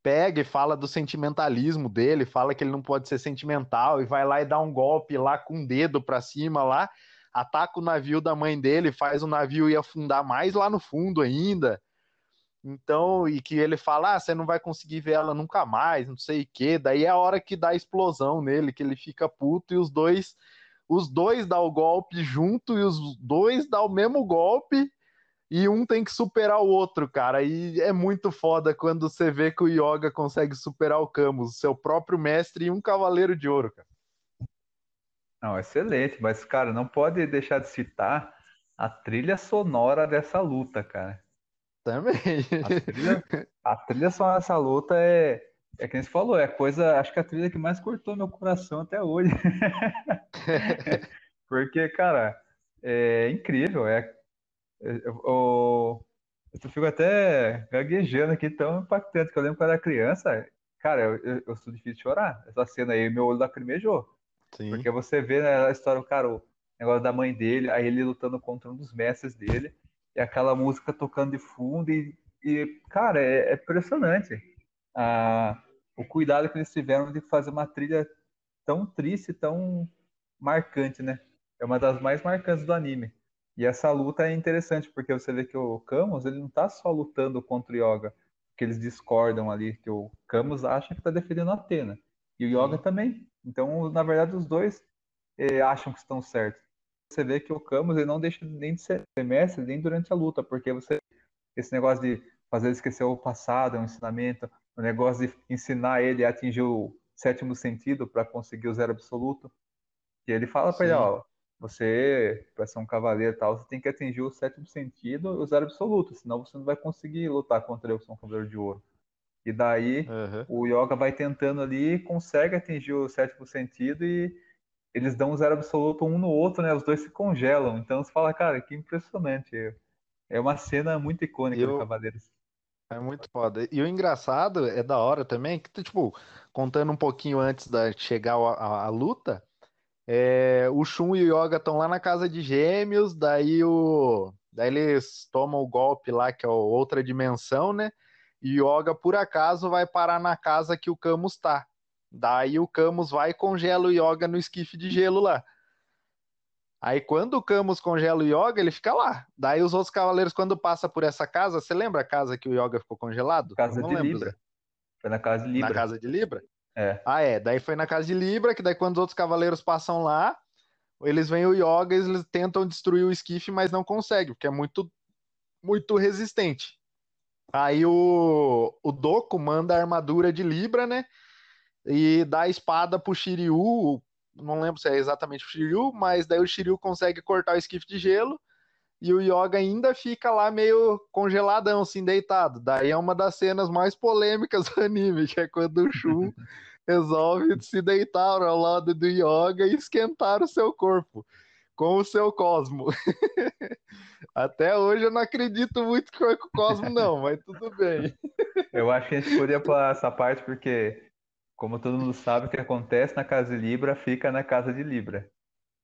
pega e fala do sentimentalismo dele, fala que ele não pode ser sentimental e vai lá e dá um golpe lá com o dedo pra cima lá, ataca o navio da mãe dele, faz o navio ir afundar mais lá no fundo ainda. Então, e que ele fala, ah, você não vai conseguir ver ela nunca mais, não sei o quê. Daí é a hora que dá a explosão nele, que ele fica puto e os dois os dois dão o golpe junto e os dois dão o mesmo golpe e um tem que superar o outro, cara. E é muito foda quando você vê que o Yoga consegue superar o Camus, seu próprio mestre e um cavaleiro de ouro, cara. Não, excelente, mas, cara, não pode deixar de citar a trilha sonora dessa luta, cara. Também. A trilha, a trilha sonora dessa luta é, é que você falou, é a coisa, acho que a trilha que mais cortou meu coração até hoje. (laughs) Porque, cara, é incrível. É, é eu, eu, fico até gaguejando aqui, tão impactante, que eu lembro quando eu era criança, cara, eu, eu, eu sou difícil de chorar. Essa cena aí, meu olho lacrimejou. Sim. Porque você vê né, a história, cara, o negócio da mãe dele, aí ele lutando contra um dos mestres dele, e aquela música tocando de fundo, e, e cara, é, é impressionante. A, o cuidado que eles tiveram de fazer uma trilha tão triste, tão marcante, né? É uma das mais marcantes do anime. E essa luta é interessante, porque você vê que o Camus, ele não tá só lutando contra o Yoga, que eles discordam ali, que o Camus acha que tá defendendo a Atena. E o Yoga Sim. também. Então, na verdade, os dois eh, acham que estão certos. Você vê que o Camus ele não deixa nem de ser mestre, nem durante a luta, porque você esse negócio de fazer esquecer o passado, é um ensinamento, o negócio de ensinar ele a atingir o sétimo sentido para conseguir o zero absoluto. E ele fala para ele, ó, você, para ser um cavaleiro e tal, você tem que atingir o sétimo sentido e o zero absoluto, senão você não vai conseguir lutar contra eu, que sou um cavaleiro de ouro. E daí uhum. o Yoga vai tentando ali, consegue atingir o sétimo sentido e eles dão um zero absoluto um no outro, né? Os dois se congelam. Então você fala, cara, que impressionante. É uma cena muito icônica eu... do Cavaleiros. É muito foda. E o engraçado é da hora também, que, tipo, contando um pouquinho antes da chegar a, a luta, é, o Shun e o Yoga estão lá na casa de gêmeos, daí o. Daí eles tomam o golpe lá, que é outra dimensão, né? E o Yoga, por acaso, vai parar na casa que o Camus tá. Daí o Camus vai e congela o Yoga no esquife de gelo lá. Aí quando o Camus congela o Yoga, ele fica lá. Daí os outros cavaleiros, quando passa por essa casa, você lembra a casa que o Yoga ficou congelado? Casa de lembro, Libra. Foi na casa de Libra. Na casa de Libra? É. Ah, é. Daí foi na casa de Libra, que daí quando os outros cavaleiros passam lá, eles veem o Yoga, eles tentam destruir o esquife, mas não conseguem, porque é muito, muito resistente. Aí o, o Doku manda a armadura de Libra, né? E dá a espada pro Shiryu, não lembro se é exatamente o Shiryu, mas daí o Shiryu consegue cortar o esquife de gelo e o Yoga ainda fica lá meio congeladão, assim, deitado. Daí é uma das cenas mais polêmicas do anime, que é quando o Shun (laughs) resolve se deitar ao lado do Yoga e esquentar o seu corpo com o seu Cosmo. (laughs) Até hoje eu não acredito muito que foi com o Cosmo, não, mas tudo bem. (laughs) Eu acho que a gente poderia pular essa parte porque como todo mundo sabe, o que acontece na casa de Libra fica na casa de Libra.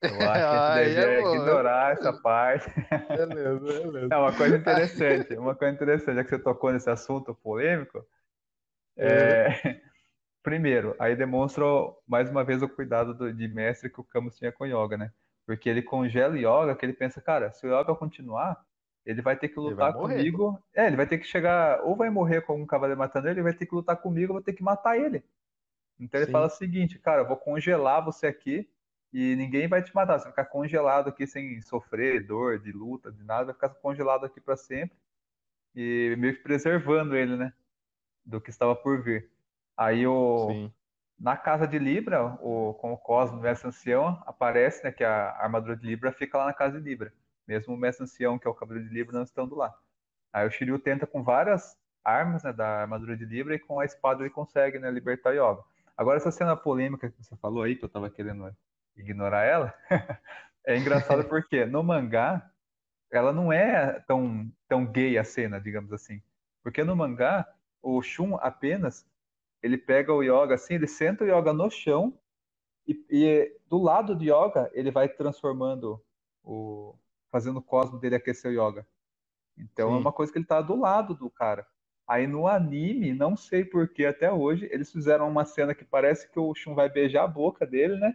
Eu (laughs) acho que a gente deveria é ignorar essa parte. Beleza, beleza. É uma coisa interessante, uma coisa interessante, já que você tocou nesse assunto polêmico. É... É... Primeiro, aí demonstra mais uma vez o cuidado do, de mestre que o Camus tinha com o Yoga, né? Porque ele congela o Yoga, que ele pensa, cara, se o Yoga continuar, ele vai ter que lutar comigo. É, ele vai ter que chegar, ou vai morrer com um cavaleiro matando ele, ele vai ter que lutar comigo, eu vou ter que matar ele. Então ele Sim. fala o seguinte, cara, eu vou congelar você aqui e ninguém vai te matar. Você vai ficar congelado aqui sem sofrer dor, de luta, de nada, vai ficar congelado aqui para sempre e meio que preservando ele, né, do que estava por vir. Aí o Sim. na casa de Libra, o com o Cosmo, o mestre ancião, aparece, né, que a armadura de Libra fica lá na casa de Libra. Mesmo o mestre ancião, que é o cabelo de Libra, não estando lá. Aí o Shiryu tenta com várias armas, né, da armadura de Libra e com a espada ele consegue, né, libertar Yoga. Agora, essa cena polêmica que você falou aí, que eu tava querendo ignorar ela, (laughs) é engraçado (laughs) porque no mangá, ela não é tão, tão gay a cena, digamos assim. Porque no mangá, o Shun apenas, ele pega o Yoga assim, ele senta o Yoga no chão e, e do lado do Yoga, ele vai transformando o... fazendo o cosmo dele aquecer o Yoga. Então é Sim. é uma coisa que ele tá do lado do cara. Aí no anime, não sei porquê até hoje, eles fizeram uma cena que parece que o Shun vai beijar a boca dele, né?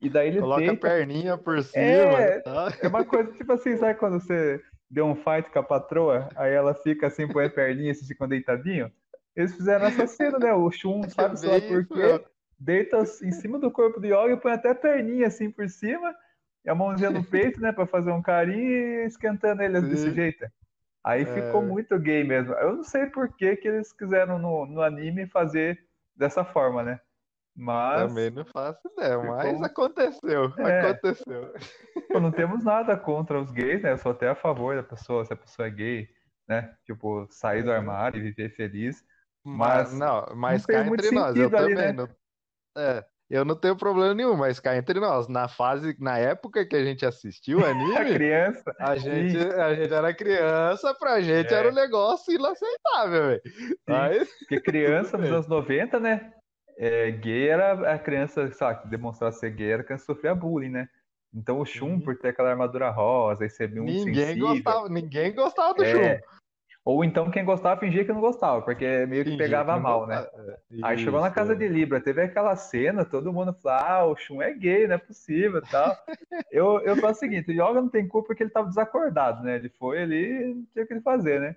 E daí ele Coloca deita... a perninha por cima. É, tá? é uma coisa tipo assim, sabe quando você deu um fight com a patroa, aí ela fica assim, põe a perninha e assim, ficam deitadinho? Eles fizeram essa cena, né? O Shun, (laughs) sabe só por quê? Deita em cima do corpo do Yoga e põe até a perninha assim por cima, e a mãozinha no peito, né, pra fazer um carinho e esquentando ele Sim. desse jeito. Aí ficou é. muito gay mesmo. Eu não sei por que, que eles quiseram no, no anime fazer dessa forma, né? Mas. Também não faço ideia, ficou... mas aconteceu. É. Aconteceu. Pô, não temos nada contra os gays, né? Eu sou até a favor da pessoa, se a pessoa é gay, né? Tipo, sair do armário e viver feliz. Mas. mas não, mas não cá entre nós, eu ali, também. Né? Não... É. Eu não tenho problema nenhum, mas cá entre nós, na fase, na época que a gente assistiu o (laughs) anime, a criança, a gente, a gente era criança, pra gente é. era um negócio inaceitável, velho. Mas... (laughs) Porque criança nos anos 90, né? É, gay era a criança, sabe, que demonstrava ser gay era que sofria bullying, né? Então o Shun, uhum. por ter aquela armadura rosa e ser um ninguém gostava, ninguém gostava do é, Shun. Ou então quem gostava fingia que não gostava, porque meio que Fingia pegava que mal, né? gostava. É, Aí chegou na casa é. de Libra, teve aquela cena, todo mundo falou, ah, o Shun é gay, não é possível tal. (laughs) Eu, eu falo o seguinte, o Yoga não tem culpa porque ele tava desacordado, né? Ele foi ali, não tinha o que ele fazer, né?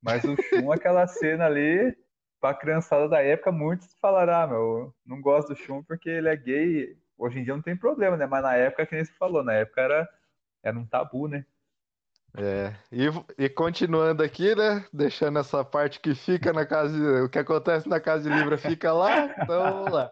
Mas o Shun, aquela cena ali, pra criançada da época, muitos falaram, ah, meu, não gosto do Shun porque ele é gay. Hoje em dia não tem problema, né? Mas na época, que nem você falou, na época era, era um tabu, né? É, e, e continuando aqui, né? Deixando essa parte que fica na casa o que acontece na casa de Libra fica lá, então vamos lá.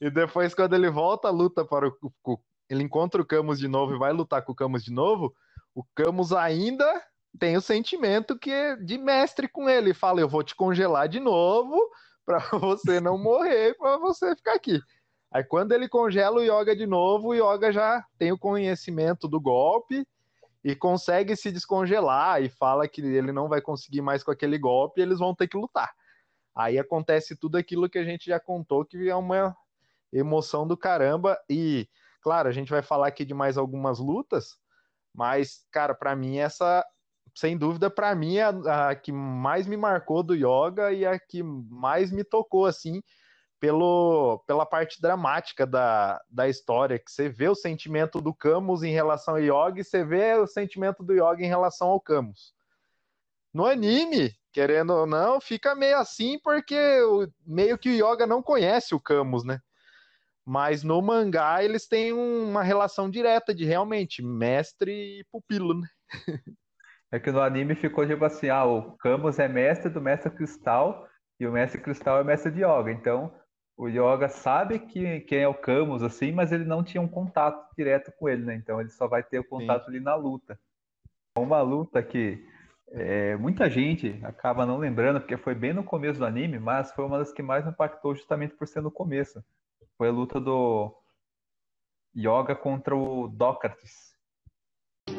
E depois, quando ele volta, luta para o, o- ele encontra o Camus de novo e vai lutar com o Camus de novo, o Camus ainda tem o sentimento que é de mestre com ele. Fala, eu vou te congelar de novo para (laughs) você não morrer, para você ficar aqui. Aí quando ele congela o Yoga de novo, o Yoga já tem o conhecimento do golpe e consegue se descongelar e fala que ele não vai conseguir mais com aquele golpe eles vão ter que lutar. Aí acontece tudo aquilo que a gente já contou, que é uma emoção do caramba. E, claro, a gente vai falar aqui de mais algumas lutas, mas, cara, pra mim, essa, sem dúvida, pra mim, é a, a que mais me marcou do yoga e a que mais me tocou, assim, pelo, pela parte dramática da, da história, que você vê o sentimento do Camus em relação ao Yoga e você vê o sentimento do Yoga em relação ao Camus. No anime, querendo ou não, fica meio assim porque o- meio que o Yoga não conhece o Camus, né? Mas no mangá eles têm uma relação direta de realmente mestre e pupilo, né? (laughs) É que no anime ficou tipo assim, ah, o Camus é mestre do Mestre Cristal e o Mestre Cristal é mestre de Yoga. Então, o Yoga sabe que, quem é o Camus, assim, mas ele não tinha um contato direto com ele, né? Então, ele só vai ter o contato ali na luta. Uma luta que é, muita gente acaba não lembrando, porque foi bem no começo do anime, mas foi uma das que mais me impactou justamente por ser no começo. Foi a luta do Yoga contra o Dócrates.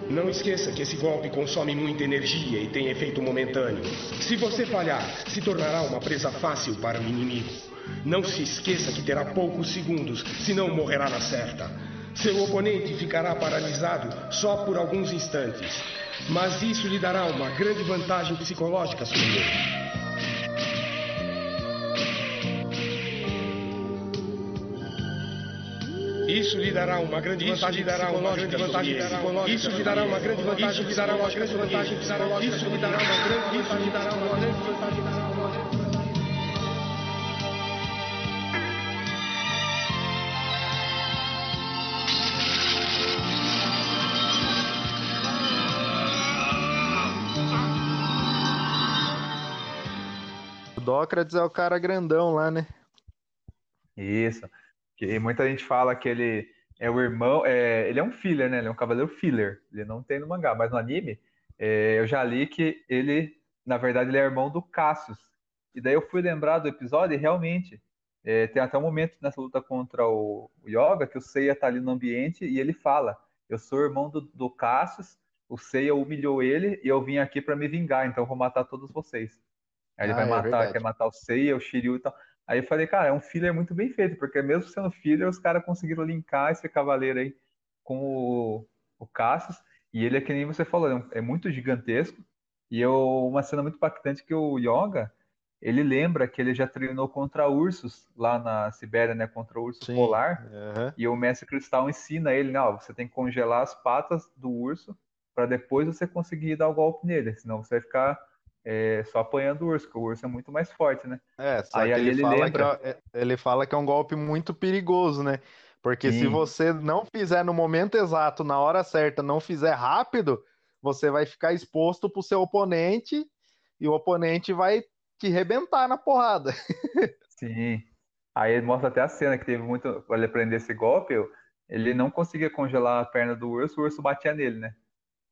Não esqueça que esse golpe consome muita energia e tem efeito momentâneo. Se você falhar, se tornará uma presa fácil para o inimigo. Não se esqueça que terá poucos segundos, senão morrerá na certa. Seu oponente ficará paralisado só por alguns instantes. Mas isso lhe dará uma grande vantagem psicológica sobre ele. Isso lhe dará uma grande vantagem psicológica. Isso lhe dará uma grande vantagem Isso lhe dará uma grande vantagem psicológica Isso lhe dará uma grande Isso lhe dará uma grande vantagem psicológica O Dócrates é o cara grandão lá, né? Isso. Que muita gente fala que ele é o irmão. é, ele é um filler, né? Ele é um cavaleiro filler. Ele não tem no mangá, mas no anime é, eu já li que ele, na verdade, ele é irmão do Cassius. E daí eu fui lembrar do episódio e realmente é, tem até um momento nessa luta contra o, o Yoga que o Seiya tá ali no ambiente e ele fala: Eu sou irmão do, do Cassius, o Seiya humilhou ele e eu vim aqui para me vingar, então eu vou matar todos vocês. Aí ele Ah, vai é matar, verdade. quer matar o Seiya, o Shiryu e tal. Aí eu falei, cara, é um filler muito bem feito, porque mesmo sendo filler, os caras conseguiram linkar esse cavaleiro aí com o, o Cassius, e ele é que nem você falou, é é muito gigantesco, e eu, uma cena muito impactante que o Yoga, ele lembra que ele já treinou contra ursos lá na Sibéria, né, contra o urso Sim. polar, Aham. e o Mestre Cristal ensina ele, não, você tem que congelar as patas do urso para depois você conseguir dar o golpe nele, senão você vai ficar é, só apanhando o urso, porque o urso é muito mais forte, né? É, só Aí que ele ele fala lembra. que é, ele fala que é um golpe muito perigoso, né? Porque se Sim. você não fizer no momento exato, na hora certa, não fizer rápido, você vai ficar exposto pro seu oponente e o oponente vai te rebentar na porrada. (laughs) Sim. Aí ele mostra até a cena que teve muito. Para ele aprender esse golpe, ele não conseguia congelar a perna do urso, o urso batia nele, né?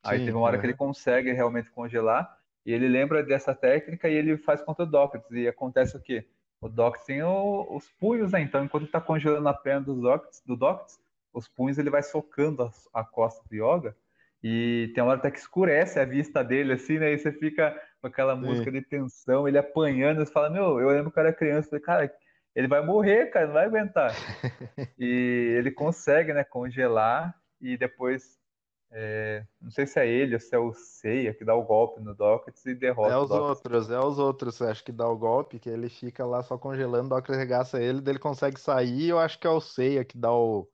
Aí Sim, teve uma hora que aham. ele consegue realmente congelar, e ele lembra dessa técnica e ele faz contra o Dócrates. E acontece o quê? O Dócrates tem o- os punhos, né? Então, enquanto ele tá congelando a perna do Dócrates, do Dócrates, os punhos ele vai socando a, a costa do Yoga. E tem uma hora até que escurece a vista dele, assim, né? E você fica com aquela Sim. música de tensão, ele apanhando, você fala, meu, eu lembro que eu era criança, falei, cara, ele vai morrer, cara, não vai aguentar. (laughs) E ele consegue, né, congelar e depois É, não sei se é ele ou se é o Seiya que dá o golpe no Dockets e derrota É os Dockets. outros, é os outros, acho que dá o golpe, que ele fica lá só congelando, o Dockers arregaça ele, daí ele consegue sair, eu acho que é o Seiya que dá o,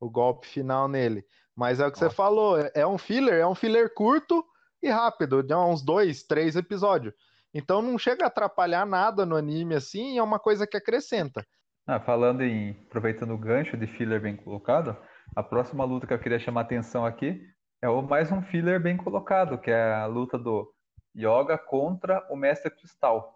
o golpe final nele. Mas é o que você Nossa. falou, é, é um filler, é um filler curto e rápido, de uns dois, três episódios. Então não chega a atrapalhar nada no anime assim, é uma coisa que acrescenta. Ah, falando em, aproveitando o gancho de filler bem colocado, a próxima luta que eu queria chamar a atenção aqui é o mais um filler bem colocado, que é a luta do Yoga contra o Mestre Cristal.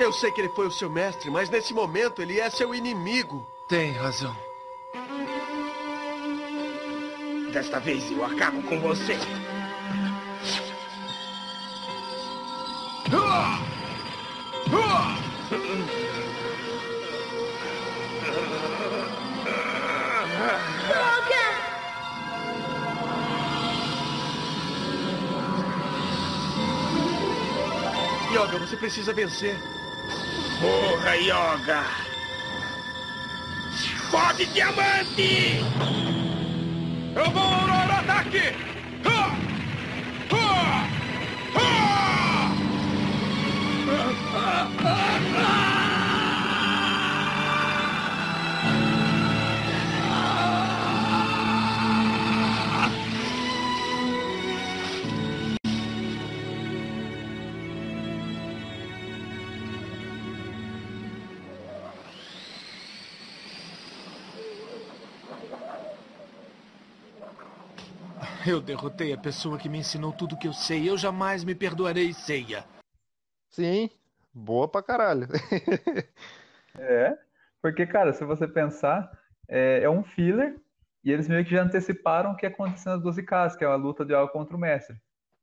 Eu sei que ele foi o seu mestre, mas nesse momento ele é seu inimigo. Tem razão. Desta vez eu acabo com você. Yoga, você precisa vencer. Porra, Yoga! Fode diamante! Eu vou ao ataque! Ha! Ha! Ha! Eu derrotei a pessoa que me ensinou tudo o que eu sei. Eu jamais me perdoarei, Seiya. Sim, boa pra caralho. (laughs) É, porque, cara, se você pensar, é, é um filler e eles meio que já anteciparam o que ia acontecer nas 12 casas, que é a luta de Yoga contra o Mestre.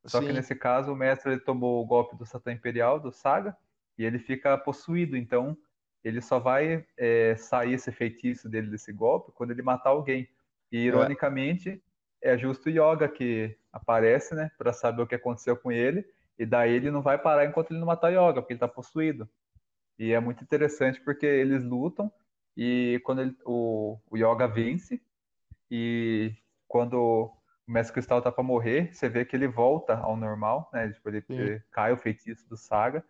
Só que Sim. nesse caso, o Mestre ele tomou o golpe do Satã Imperial, do Saga, e ele fica possuído, então ele só vai é, sair esse feitiço dele desse golpe quando ele matar alguém. E ironicamente, é justo o Yoga que aparece, né, para saber o que aconteceu com ele, e daí ele não vai parar enquanto ele não matar o Yoga, porque ele tá possuído. E é muito interessante porque eles lutam e quando ele- o, o Yoga vence e quando o Mestre Cristal tá para morrer, você vê que ele volta ao normal, né? Tipo, ele, ele cai o feitiço do Saga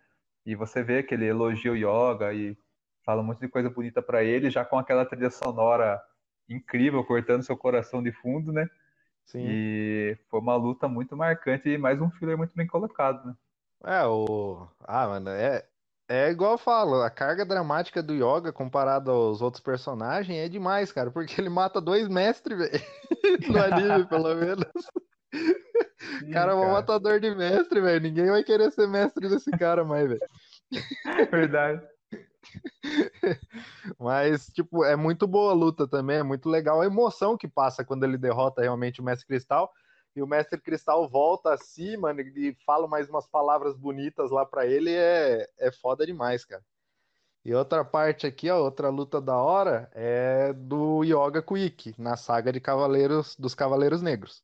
e você vê que ele elogia o Yoga e fala um monte de coisa bonita para ele, já com aquela trilha sonora incrível cortando seu coração de fundo, né? Sim. E foi uma luta muito marcante e mais um filler muito bem colocado, né? É, o. Ah, mano, é, é igual eu falo, a carga dramática do Yoga comparado aos outros personagens é demais, cara, porque ele mata dois mestres, velho. (laughs) No anime, pelo menos. O cara é um matador de mestre, velho. Ninguém vai querer ser mestre desse cara mais, velho. (laughs) Verdade. (laughs) Mas, tipo, é muito boa a luta também, é muito legal a emoção que passa quando ele derrota realmente o Mestre Cristal. E o Mestre Cristal volta assim, mano, e fala mais umas palavras bonitas lá pra ele. É, é foda demais, cara. E outra parte aqui, ó, outra luta da hora é do Yoga Ikki, na saga de Cavaleiros dos Cavaleiros Negros.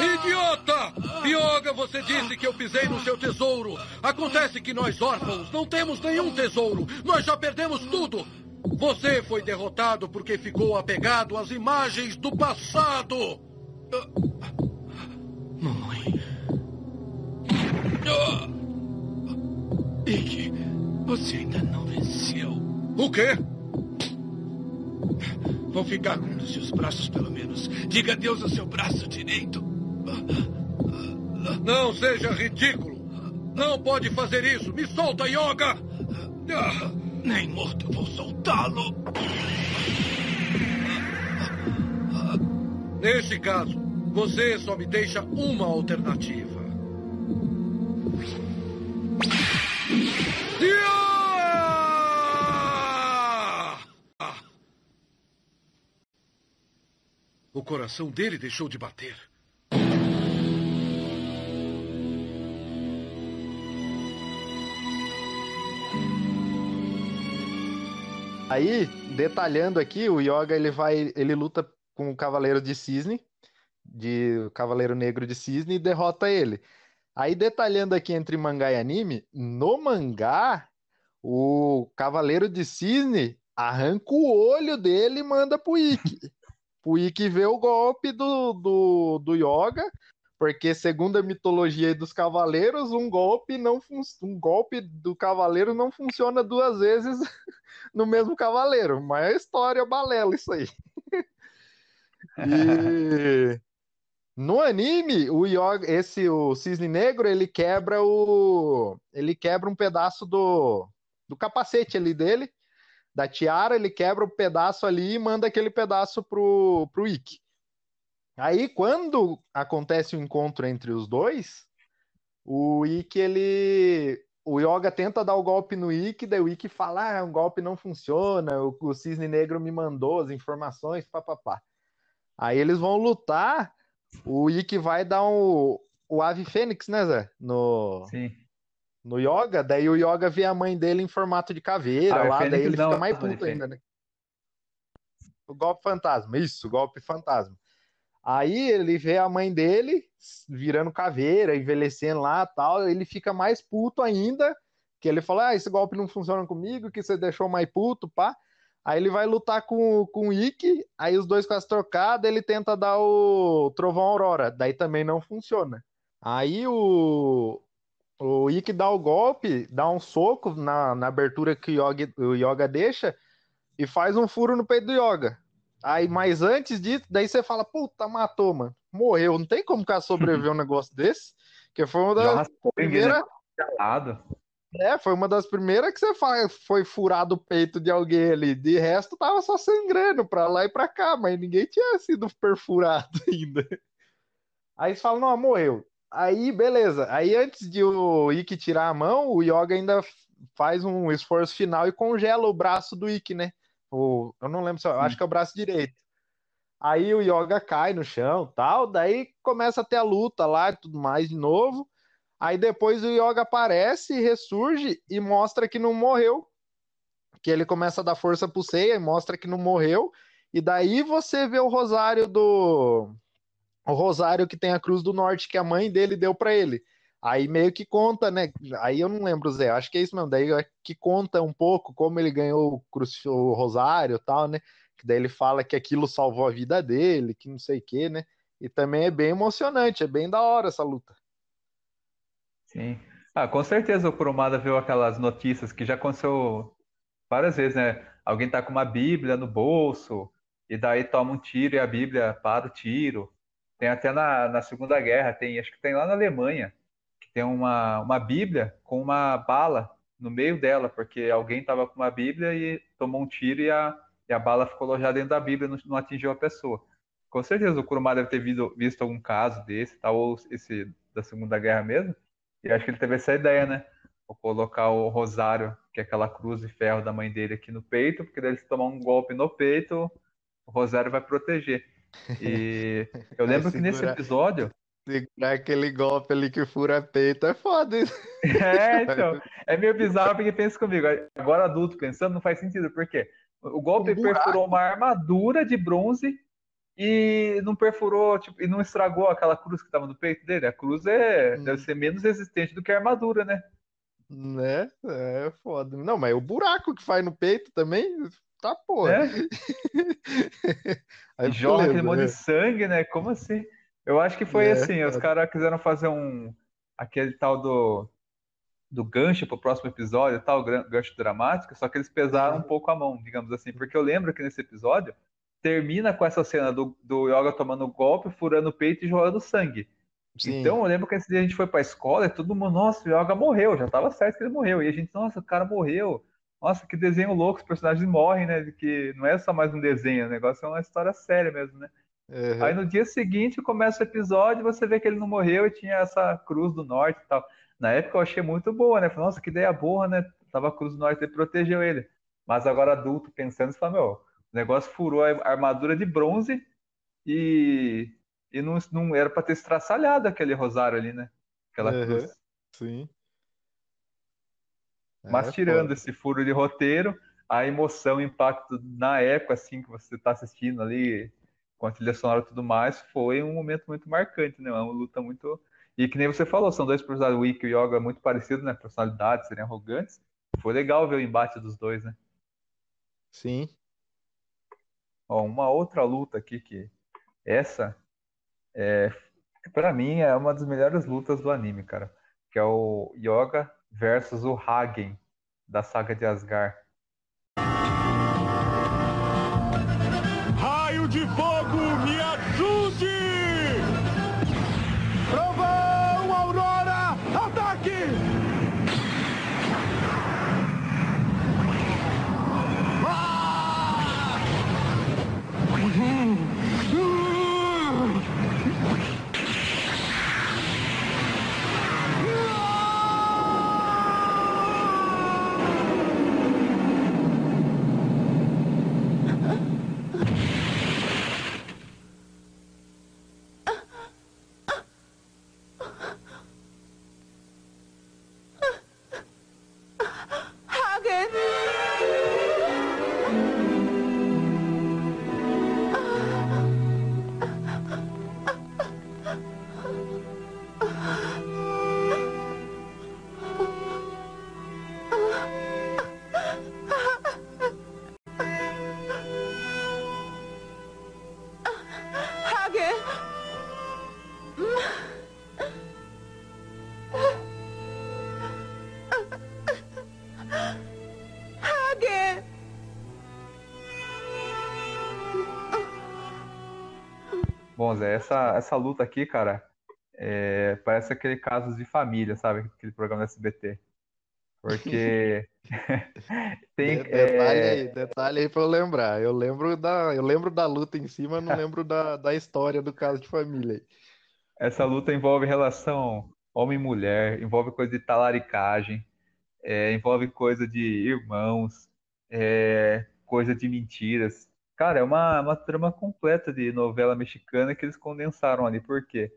Idiota! Yoga, você disse que eu pisei no seu tesouro. Acontece que nós órfãos não temos nenhum tesouro. Nós já perdemos tudo. Você foi derrotado porque ficou apegado às imagens do passado. Mamãe. Ikki, você ainda não venceu. O quê? Vou ficar com um dos seus braços, pelo menos. Diga adeus ao seu braço direito. Não seja ridículo. Não pode fazer isso. Me solta, Yoga. Ah, Nem morto vou soltá-lo. Neste caso, você só me deixa uma alternativa. O coração dele deixou de bater. Aí, detalhando aqui, o Yoga ele vai, ele luta com o Cavaleiro de Cisne, de o Cavaleiro Negro de Cisne e derrota ele. Aí, detalhando aqui entre mangá e anime, no mangá, o Cavaleiro de Cisne arranca o olho dele e manda pro Ikki. (laughs) pro Ikki ver o golpe do, do, do Yoga, porque segundo a mitologia dos cavaleiros, um golpe não um golpe do cavaleiro não funciona duas vezes (laughs) no mesmo cavaleiro. Mas é história balela isso aí. (laughs) e no anime, o Yoga, esse o Cisne Negro, ele quebra o ele quebra um pedaço do do capacete ali dele, da tiara, ele quebra o um pedaço ali e manda aquele pedaço pro pro Ikki. Aí, quando acontece o um encontro entre os dois, o Ikki, ele. O Yoga tenta dar o golpe no Ikki, daí o Ikki fala: ah, o golpe não funciona, o, o Cisne Negro me mandou as informações, papapá. Aí eles vão lutar, o Ikki vai dar um, o Ave Fênix, né, Zé? No, Sim. no Yoga, daí o Yoga vê a mãe dele em formato de caveira Ah, lá, daí ele fica mais puto ainda, né? O golpe fantasma, isso, o golpe fantasma. Aí ele vê a mãe dele virando caveira, envelhecendo lá tal, ele fica mais puto ainda, que ele fala, ah, esse golpe não funciona comigo, que você deixou mais puto, pá. Aí ele vai lutar com, com o Ikki, aí os dois com as trocadas, ele tenta dar o Trovão Aurora, daí também não funciona. Aí o, o Ikki dá o golpe, dá um soco na, na abertura que o Yoga, o Yoga deixa e faz um furo no peito do Yoga. Aí, mas antes disso, daí você fala, puta, matou, mano. Morreu. Não tem como o cara sobreviver um negócio desse. Que foi uma das primeiras. né? Calado. É, foi uma das primeiras que você fala, foi furado o peito de alguém ali. De resto, tava só sangrando pra lá e pra cá, mas ninguém tinha sido perfurado (laughs) ainda. Aí você fala, não, morreu. Aí, beleza. Aí, antes de o Ikki tirar a mão, o Yoga ainda faz um esforço final e congela o braço do Ikki, né? O, eu não lembro se eu acho que é o braço direito. Aí o Yoga cai no chão, tal, daí começa a ter a luta lá e tudo mais de novo. Aí depois o Yoga aparece, ressurge e mostra que não morreu. Que ele começa a dar força pro Seiya e mostra que não morreu. E daí você vê o rosário do o rosário que tem a Cruz do Norte que a mãe dele deu para ele. Aí meio que conta, né? Aí eu não lembro, Zé. Acho que é isso mesmo. Daí é que conta um pouco como ele ganhou o, cruz, o rosário e tal, né? Que daí ele fala que aquilo salvou a vida dele, que não sei o quê, né? E também é bem emocionante, é bem da hora essa luta. Sim. Ah, com certeza o Kurumada viu aquelas notícias que já aconteceu várias vezes, né? Alguém tá com uma Bíblia no bolso, e daí toma um tiro e a Bíblia para o tiro. Tem até na, na Segunda Guerra, tem, acho que tem lá na Alemanha, tem uma, uma Bíblia com uma bala no meio dela, porque alguém estava com uma Bíblia e tomou um tiro e a, e a bala ficou alojada dentro da Bíblia não, não atingiu a pessoa. Com certeza o Kurumada deve ter visto, visto algum caso desse, tal, ou esse da Segunda Guerra mesmo, e acho que ele teve essa ideia, né? Vou colocar o rosário, que é aquela cruz de ferro da mãe dele aqui no peito, porque daí se tomar um golpe no peito, o rosário vai proteger. E (laughs) eu lembro que nesse episódio. Segurar aquele golpe ali que fura peito é foda. (laughs) É, (laughs) então. É meio bizarro porque pensa comigo. Agora adulto pensando, não faz sentido. Por quê? O golpe Um perfurou uma armadura de bronze e não perfurou, tipo, e não estragou aquela cruz que estava no peito dele. A cruz é, Hum. deve ser menos resistente do que a armadura, né? Né? É foda. Não, mas o buraco que faz no peito também, tá porra. É? (laughs) Aí E jorra aquele monte né? de sangue, né? Como assim? Eu acho que foi É, assim, os é. caras quiseram fazer um aquele tal do do gancho pro próximo episódio, tal, gancho dramático, só que eles pesaram um pouco a mão, digamos assim, porque eu lembro que nesse episódio termina com essa cena do, do Yoga tomando golpe, furando o peito e jorrando sangue. Sim. Então eu lembro que esse dia a gente foi pra escola e todo mundo, nossa, o Yoga morreu, já tava certo que ele morreu. E a gente, nossa, o cara morreu. Nossa, que desenho louco, os personagens morrem, né? Que não é só mais um desenho, o negócio é uma história séria mesmo, né? Uhum. Aí no dia seguinte começa o episódio você vê que ele não morreu e tinha essa cruz do norte e tal. Na época eu achei muito boa, né? Falei, Nossa, que ideia boa, né? Tava a cruz do norte e protegeu ele. Mas agora adulto pensando, você fala, meu, o negócio furou a armadura de bronze e, e não, não era pra ter estraçalhado aquele rosário ali, né? Aquela Uhum. cruz. Sim. Mas É tirando foda. esse furo de roteiro, a emoção, o impacto na época, assim, que você tá assistindo ali, com a trilha sonora e tudo mais, foi um momento muito marcante, né? Uma luta muito. E que nem você falou, são dois personagens, o Ikki e o Yoga muito parecidos, né? Personalidades, serem arrogantes. Foi legal ver o embate dos dois, né? Sim. Ó, uma outra luta aqui que essa é para mim é uma das melhores lutas do anime, cara, que é o Yoga versus o Hagen da saga de Asgard. Bom, Zé, essa, essa luta aqui, cara, é, parece aquele casos de família, sabe? Aquele programa da SBT. Porque (laughs) tem. De- detalhe é, aí, detalhe aí pra eu lembrar. Eu lembro da, eu lembro da luta em cima, não lembro da, da história do caso de família. essa luta envolve relação homem-mulher, envolve coisa de talaricagem, é, envolve coisa de irmãos, é, coisa de mentiras. Cara, é uma, uma trama completa de novela mexicana que eles condensaram ali. Por quê?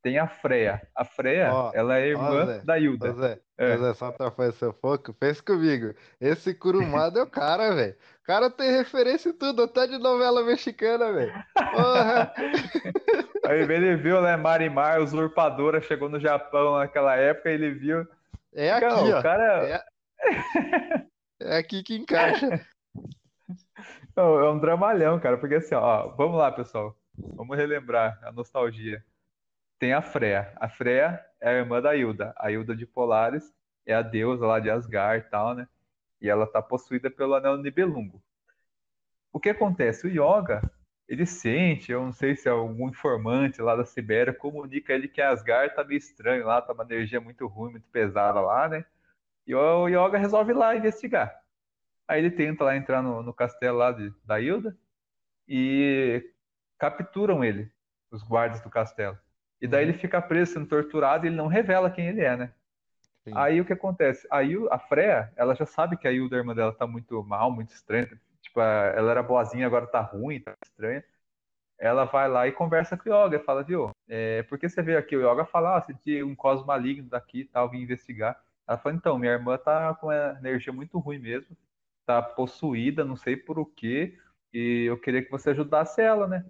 Tem a Freya. A Freya, Ó, ela é ó, irmã Zé, da Hilda. Zé, É. Zé, só pra fazer seu foco, pensa comigo. Esse Kurumada é o cara, velho. O cara tem referência em tudo, até de novela mexicana, velho. (laughs) Aí ele viu, né, Marimar, usurpadora, chegou no Japão naquela época, ele viu. É aqui, Não, ó. cara É, (laughs) é aqui que encaixa. Não, é um dramalhão, cara, porque assim, ó, vamos lá, pessoal. Vamos relembrar a nostalgia. Tem a Freya. A Freya é a irmã da Hilda. A Hilda de Polaris é a deusa lá de Asgard e tal, né? E ela tá possuída pelo Anel Nibelungo. O que acontece? O Yoga, ele sente, eu não sei se é algum informante lá da Sibéria, comunica ele que Asgard tá meio estranho lá, tá uma energia muito ruim, muito pesada lá, né? E o Yoga resolve ir lá investigar. Aí ele tenta lá entrar no, no castelo lá de, da Hilda e capturam ele, os guardas do castelo. E daí Uhum. ele fica preso, sendo torturado, e ele não revela quem ele é, né? Sim. Aí o que acontece? A, a Freya, ela já sabe que a Hilda, a irmã dela, tá muito mal, muito estranha. Tipo, ela era boazinha, agora tá ruim, tá estranha. Ela vai lá e conversa com o Yoga, e fala, viu, é, por que você veio aqui? O Yoga fala, ah, senti um cosmo maligno daqui e tal, vim investigar. Ela fala, então, minha irmã tá com uma energia muito ruim mesmo, tá possuída, não sei por o quê, e eu queria que você ajudasse ela, né?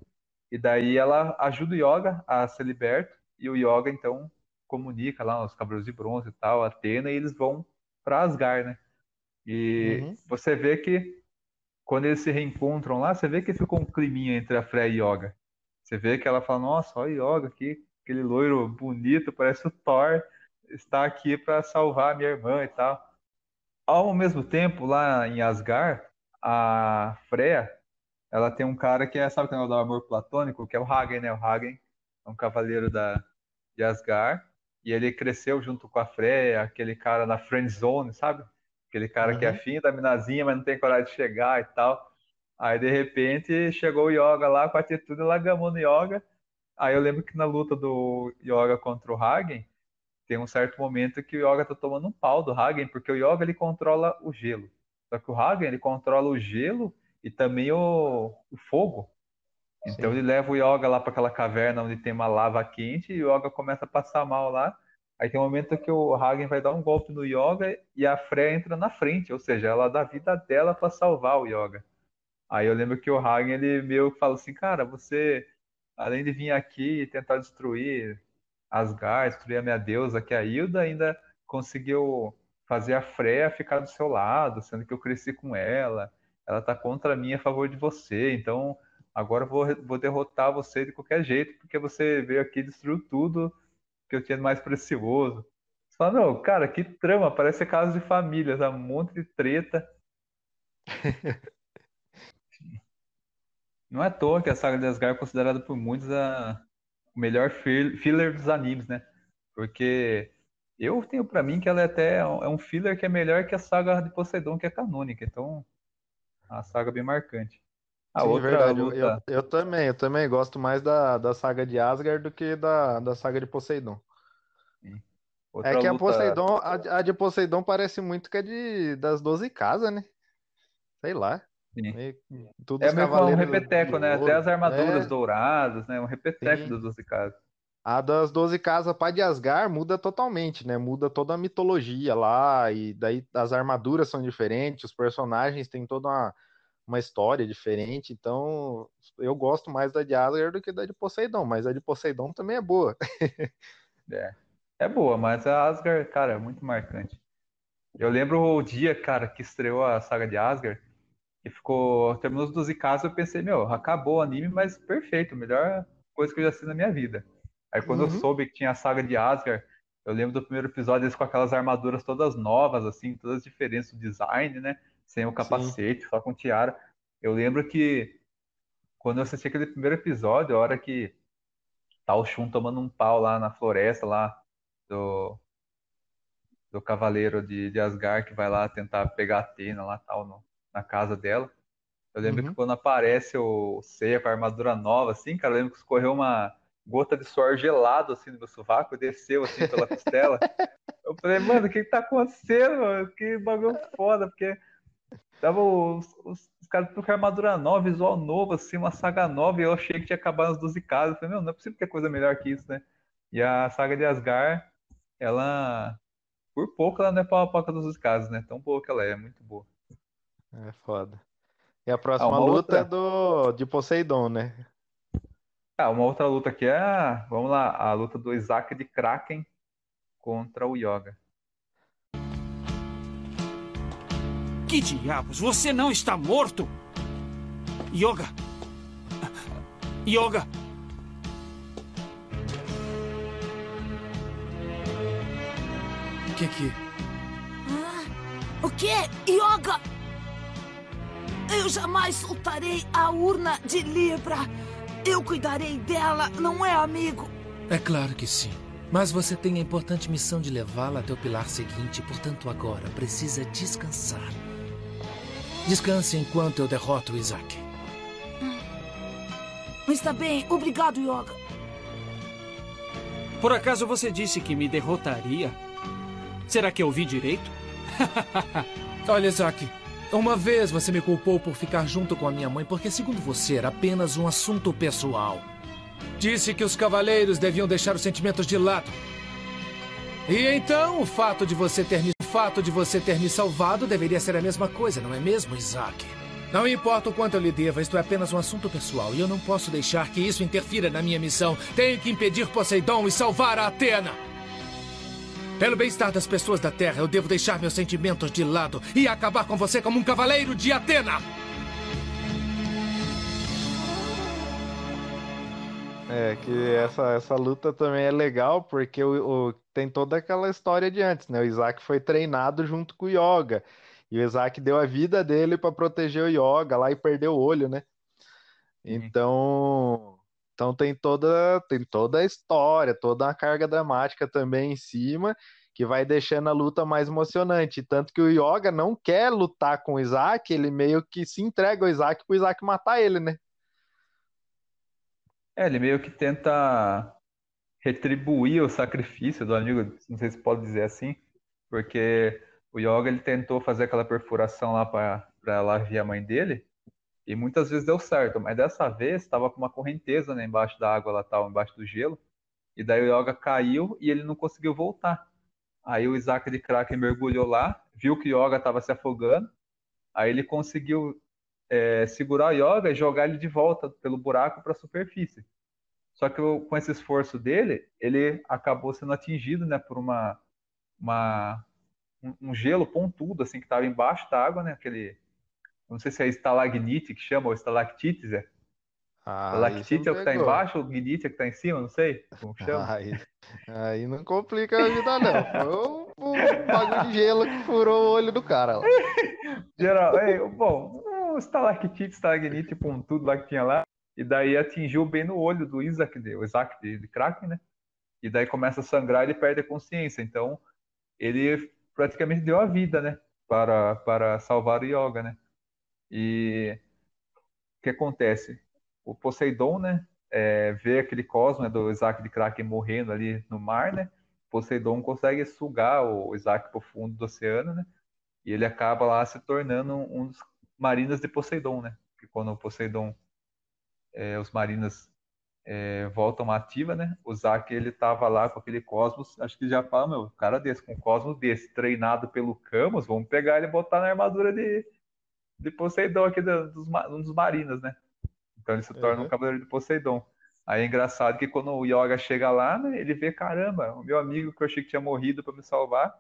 E daí ela ajuda o Yoga a ser liberto, e o Yoga, então, comunica lá os Cavaleiros de Bronze e tal, Atena, e eles vão para Asgard, né? E Uhum. você vê que quando eles se reencontram lá, você vê que ficou um climinha entre a Freya e Yoga. Você vê que ela fala, nossa, olha o Yoga aqui, aquele loiro bonito, parece o Thor, está aqui para salvar a minha irmã e tal. Ao mesmo tempo, lá em Asgard, a Freya, ela tem um cara que é, sabe o que é o do amor platônico, que é o Hagen, né? O Hagen é um cavaleiro da, de Asgard, e ele cresceu junto com a Freya, aquele cara na friend zone, sabe? Aquele cara que é Uhum. afim da minazinha, mas não tem coragem de chegar e tal. Aí, de repente, chegou o Yoga lá com a atitude, ela gamou no Yoga. Aí eu lembro que na luta do Yoga contra o Hagen, tem um certo momento que o Yoga tá tomando um pau do Hagen, porque o Yoga ele controla o gelo. Só que o Hagen ele controla o gelo e também o, o fogo. Então Sim. ele leva o Yoga lá para aquela caverna onde tem uma lava quente e o Yoga começa a passar mal lá. Aí tem um momento que o Hagen vai dar um golpe no Yoga e a Freya entra na frente, ou seja, ela dá a vida dela para salvar o Yoga. Aí eu lembro que o Hagen ele meio que fala assim, cara, você além de vir aqui e tentar destruir Asgard, destruir a minha deusa, que é a Hilda, ainda conseguiu fazer a Freya ficar do seu lado, sendo que eu cresci com ela. Ela tá contra mim a favor de você, então agora eu vou, vou derrotar você de qualquer jeito, porque você veio aqui e destruiu tudo que eu tinha de mais precioso. Você fala, não, cara, que trama, parece caso de família, tá? um monte de treta. (laughs) Não é à toa que a saga de Asgard é considerada por muitos a o melhor filler dos animes, né? Porque eu tenho para mim que ela é até é um filler que é melhor que a saga de Poseidon, que é canônica. Então, a saga bem marcante. A Sim, outra verdade. Luta... Eu, eu, também, eu também gosto mais da, da saga de Asgard do que da, da saga de Poseidon. é que luta... a Poseidon, a, a, de Poseidon parece muito que é de, das 12 casas, né? Sei lá. É meio um repeteco, né? Até as armaduras é... douradas, né? Um repeteco Sim. das 12 casas. A das 12 casas Pai de Asgard muda totalmente, né? Muda toda a mitologia lá, e daí as armaduras são diferentes, os personagens têm toda uma, uma história diferente, então eu gosto mais da de Asgard do que da de Poseidon, mas a de Poseidon também é boa. (laughs) é. é boa, mas a Asgard, cara, é muito marcante. Eu lembro o dia, cara, que estreou a saga de Asgard, e ficou. Terminou os 12 casos, eu pensei, meu, acabou o anime, mas perfeito, melhor coisa que eu já assisti na minha vida. Aí quando uhum. eu soube que tinha a saga de Asgard, eu lembro do primeiro episódio eles com aquelas armaduras todas novas, assim, todas diferentes do design, né? Sem o capacete, Sim. só com tiara. Eu lembro que quando eu assisti aquele primeiro episódio, a hora que tá o Shun tomando um pau lá na floresta lá do, do cavaleiro de, de Asgard que vai lá tentar pegar a Atena lá tal no, na casa dela. Eu lembro uhum. que quando aparece o Seiya com a armadura nova, assim, cara, eu lembro que escorreu uma gota de suor gelado, assim, no meu sovaco, desceu, assim, pela costela. (laughs) eu falei, mano, o que, que tá acontecendo, mano? Que bagulho foda, porque tava os, os, os caras com armadura nova, visual novo, assim, uma saga nova, e eu achei que tinha acabado nas 12 casas. Eu falei, meu, não é possível ter coisa melhor que isso, né? E a saga de Asgard, ela, por pouco, ela não é pau a pau das 12 casas, né? Tão boa que ela é, é muito boa. É foda. E a próxima ah, luta outra... é do, de Poseidon, né? Ah, uma outra luta aqui é, vamos lá, a luta do Isaac de Kraken contra o Yoga. Que diabos? Você não está morto? Yoga! Yoga! O que que... Ah, o que? Yoga! Eu jamais soltarei a urna de Libra. Eu cuidarei dela, não é, amigo? É claro que sim. Mas você tem a importante missão de levá-la até o pilar seguinte, portanto, agora precisa descansar. Descanse enquanto eu derroto o Isaac. Hum. Está bem, obrigado, Yoga. Por acaso você disse que me derrotaria? Será que eu ouvi direito? (laughs) Olha, Isaac, uma vez você me culpou por ficar junto com a minha mãe porque, segundo você, era apenas um assunto pessoal. Disse que os cavaleiros deviam deixar os sentimentos de lado. E então, o fato de você ter me, o fato de você ter me salvado deveria ser a mesma coisa, não é mesmo, Isaac? Não importa o quanto eu lhe deva, isto é apenas um assunto pessoal e eu não posso deixar que isso interfira na minha missão. Tenho que impedir Poseidon e salvar a Atena. Pelo bem-estar das pessoas da Terra, eu devo deixar meus sentimentos de lado e acabar com você como um cavaleiro de Atena! É, que essa, essa luta também é legal porque o, o, tem toda aquela história de antes, né? O Isaac foi treinado junto com o Yoga. E o Isaac deu a vida dele para proteger o Yoga lá e perdeu o olho, né? Então, então tem toda, tem toda a história, toda a carga dramática também em cima, que vai deixando a luta mais emocionante. Tanto que o Yoga não quer lutar com o Isaac, ele meio que se entrega ao Isaac para o Isaac matar ele, né? É, ele meio que tenta retribuir o sacrifício do amigo, não sei se pode dizer assim, porque o Yoga ele tentou fazer aquela perfuração lá para lá ver a mãe dele, e muitas vezes deu certo, mas dessa vez estava com uma correnteza né, embaixo da água, lá tal, embaixo do gelo. E daí o Yoga caiu e ele não conseguiu voltar. Aí o Isaac de Kraken mergulhou lá, viu que o Yoga estava se afogando. Aí ele conseguiu é, segurar o Yoga e jogar ele de volta pelo buraco para a superfície. Só que com esse esforço dele, ele acabou sendo atingido, né, por uma, uma um, um gelo pontudo, assim, que estava embaixo da água, né, aquele, não sei se é estalagnite que chama, ou estalactites, é. Ah, Estalactite é o que está embaixo, o gnite é o que está em cima, não sei como que chama. (laughs) Aí, aí não complica a vida, não. Foi um, um bagulho de gelo que furou o olho do cara. Lá. (laughs) Geral, é, bom, o estalactite, estalagnite, pontudo lá que tinha lá, e daí atingiu bem no olho do Isaac, o Isaac de, de Kraken, né? E daí começa a sangrar e perde a consciência. Então, ele praticamente deu a vida, né? Para, para salvar o Yoga, né? E o que acontece? O Poseidon, né? É, vê aquele cosmo né, do Isaac de Kraken morrendo ali no mar, né? Poseidon consegue sugar o Isaac para o fundo do oceano, né? E ele acaba lá se tornando um dos marinas de Poseidon, né? Porque quando o Poseidon, é, os marinas é, voltam ativa, né? O Zack, ele tava lá com aquele Cosmos, acho que já fala, meu, cara desse, com um Cosmos desse, treinado pelo Camus, vamos pegar ele e botar na armadura de, de Poseidon aqui dos, um dos marinas, né? Então ele se torna uhum. um cavaleiro de Poseidon. Aí é engraçado que quando o Yoga chega lá, né, ele vê, caramba, o meu amigo que eu achei que tinha morrido para me salvar,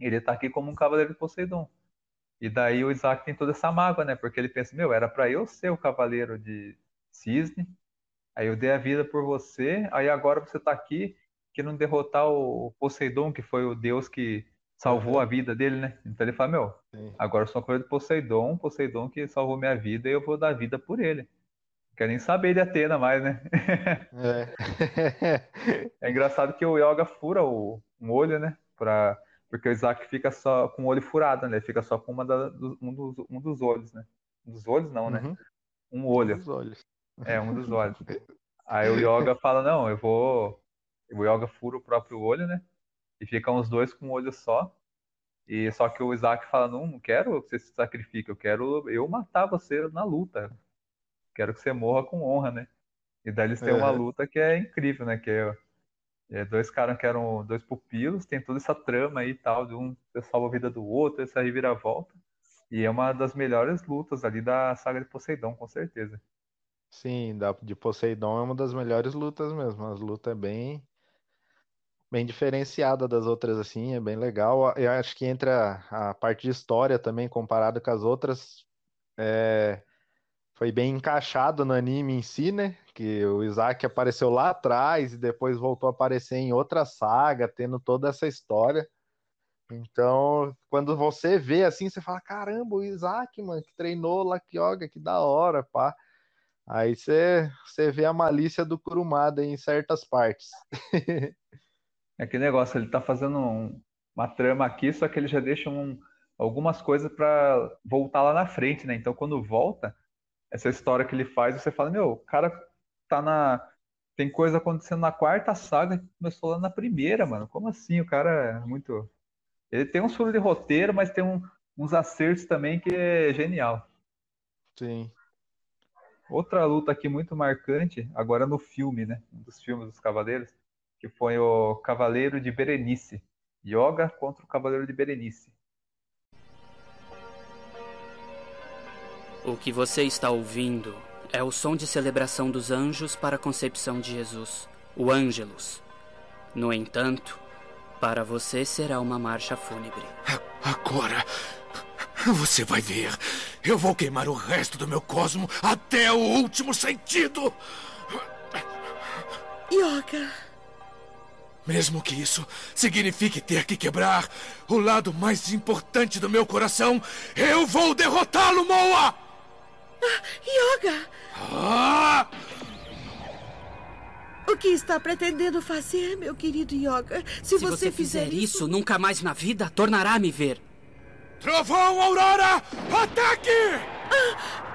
ele tá aqui como um cavaleiro de Poseidon. E daí o Isaac tem toda essa mágoa, né? Porque ele pensa, meu, era para eu ser o cavaleiro de Cisne, aí eu dei a vida por você, aí agora você tá aqui querendo derrotar o Poseidon, que foi o deus que salvou a vida dele, né? Então ele fala, meu, Sim. agora eu sou um cavaleiro de Poseidon, Poseidon que salvou minha vida e eu vou dar vida por ele. Quer nem saber de Atena mais, né? É. (laughs) é engraçado que o Yoga fura o, um olho, né? Pra porque o Isaac fica só com o olho furado, né? Ele fica só com uma da, um, dos, um dos olhos, né? Um dos olhos não, né? Uhum. Um olho. Um dos olhos. É, um dos olhos. (laughs) Aí o Yoga fala, não, eu vou. O Yoga fura o próprio olho, né? E ficam os dois com um olho só. E só que o Isaac fala, não, não quero que você se sacrifique, eu quero eu matar você na luta. Quero que você morra com honra, né? E daí eles têm uma luta que é incrível, né? Que é é, dois caras que eram dois pupilos, tem toda essa trama aí e tal, de um salva a vida do outro, essa reviravolta. E é uma das melhores lutas ali da saga de Poseidon, com certeza. Sim, da, de Poseidon é uma das melhores lutas mesmo. As lutas é bem bem diferenciada das outras assim, é bem legal. Eu acho que entra a parte de história também comparado com as outras, é, foi bem encaixado no anime em si, né? Que o Isaac apareceu lá atrás e depois voltou a aparecer em outra saga, tendo toda essa história. Então, quando você vê assim, você fala: caramba, o Isaac, mano, que treinou lá que yoga, que da hora, pá. Aí você, você vê a malícia do Kurumada em certas partes. (laughs) é que negócio, ele tá fazendo um, uma trama aqui, só que ele já deixa um, algumas coisas para voltar lá na frente, né? Então, quando volta, essa história que ele faz, você fala, meu, o cara tá na. Tem coisa acontecendo na quarta saga que começou lá na primeira, mano. Como assim? O cara é muito. Ele tem um furos de roteiro, mas tem um, uns acertos também que é genial. Sim. Outra luta aqui muito marcante, agora no filme, né? Um dos filmes dos Cavaleiros, que foi o Cavaleiro de Berenice. Yoga contra o Cavaleiro de Berenice. O que você está ouvindo é o som de celebração dos anjos para a concepção de Jesus, o Ângelus. No entanto, para você será uma marcha fúnebre. Agora, você vai ver. Eu vou queimar o resto do meu cosmo até o último sentido. Yoga. Mesmo que isso signifique ter que quebrar o lado mais importante do meu coração, eu vou derrotá-lo, Moa! Yoga! Ah! O que está pretendendo fazer, meu querido Yoga? Se, Se você, você, fizer, fizer isso, isso, nunca mais na vida tornará a me ver. Trovão, Aurora! Ataque! Não!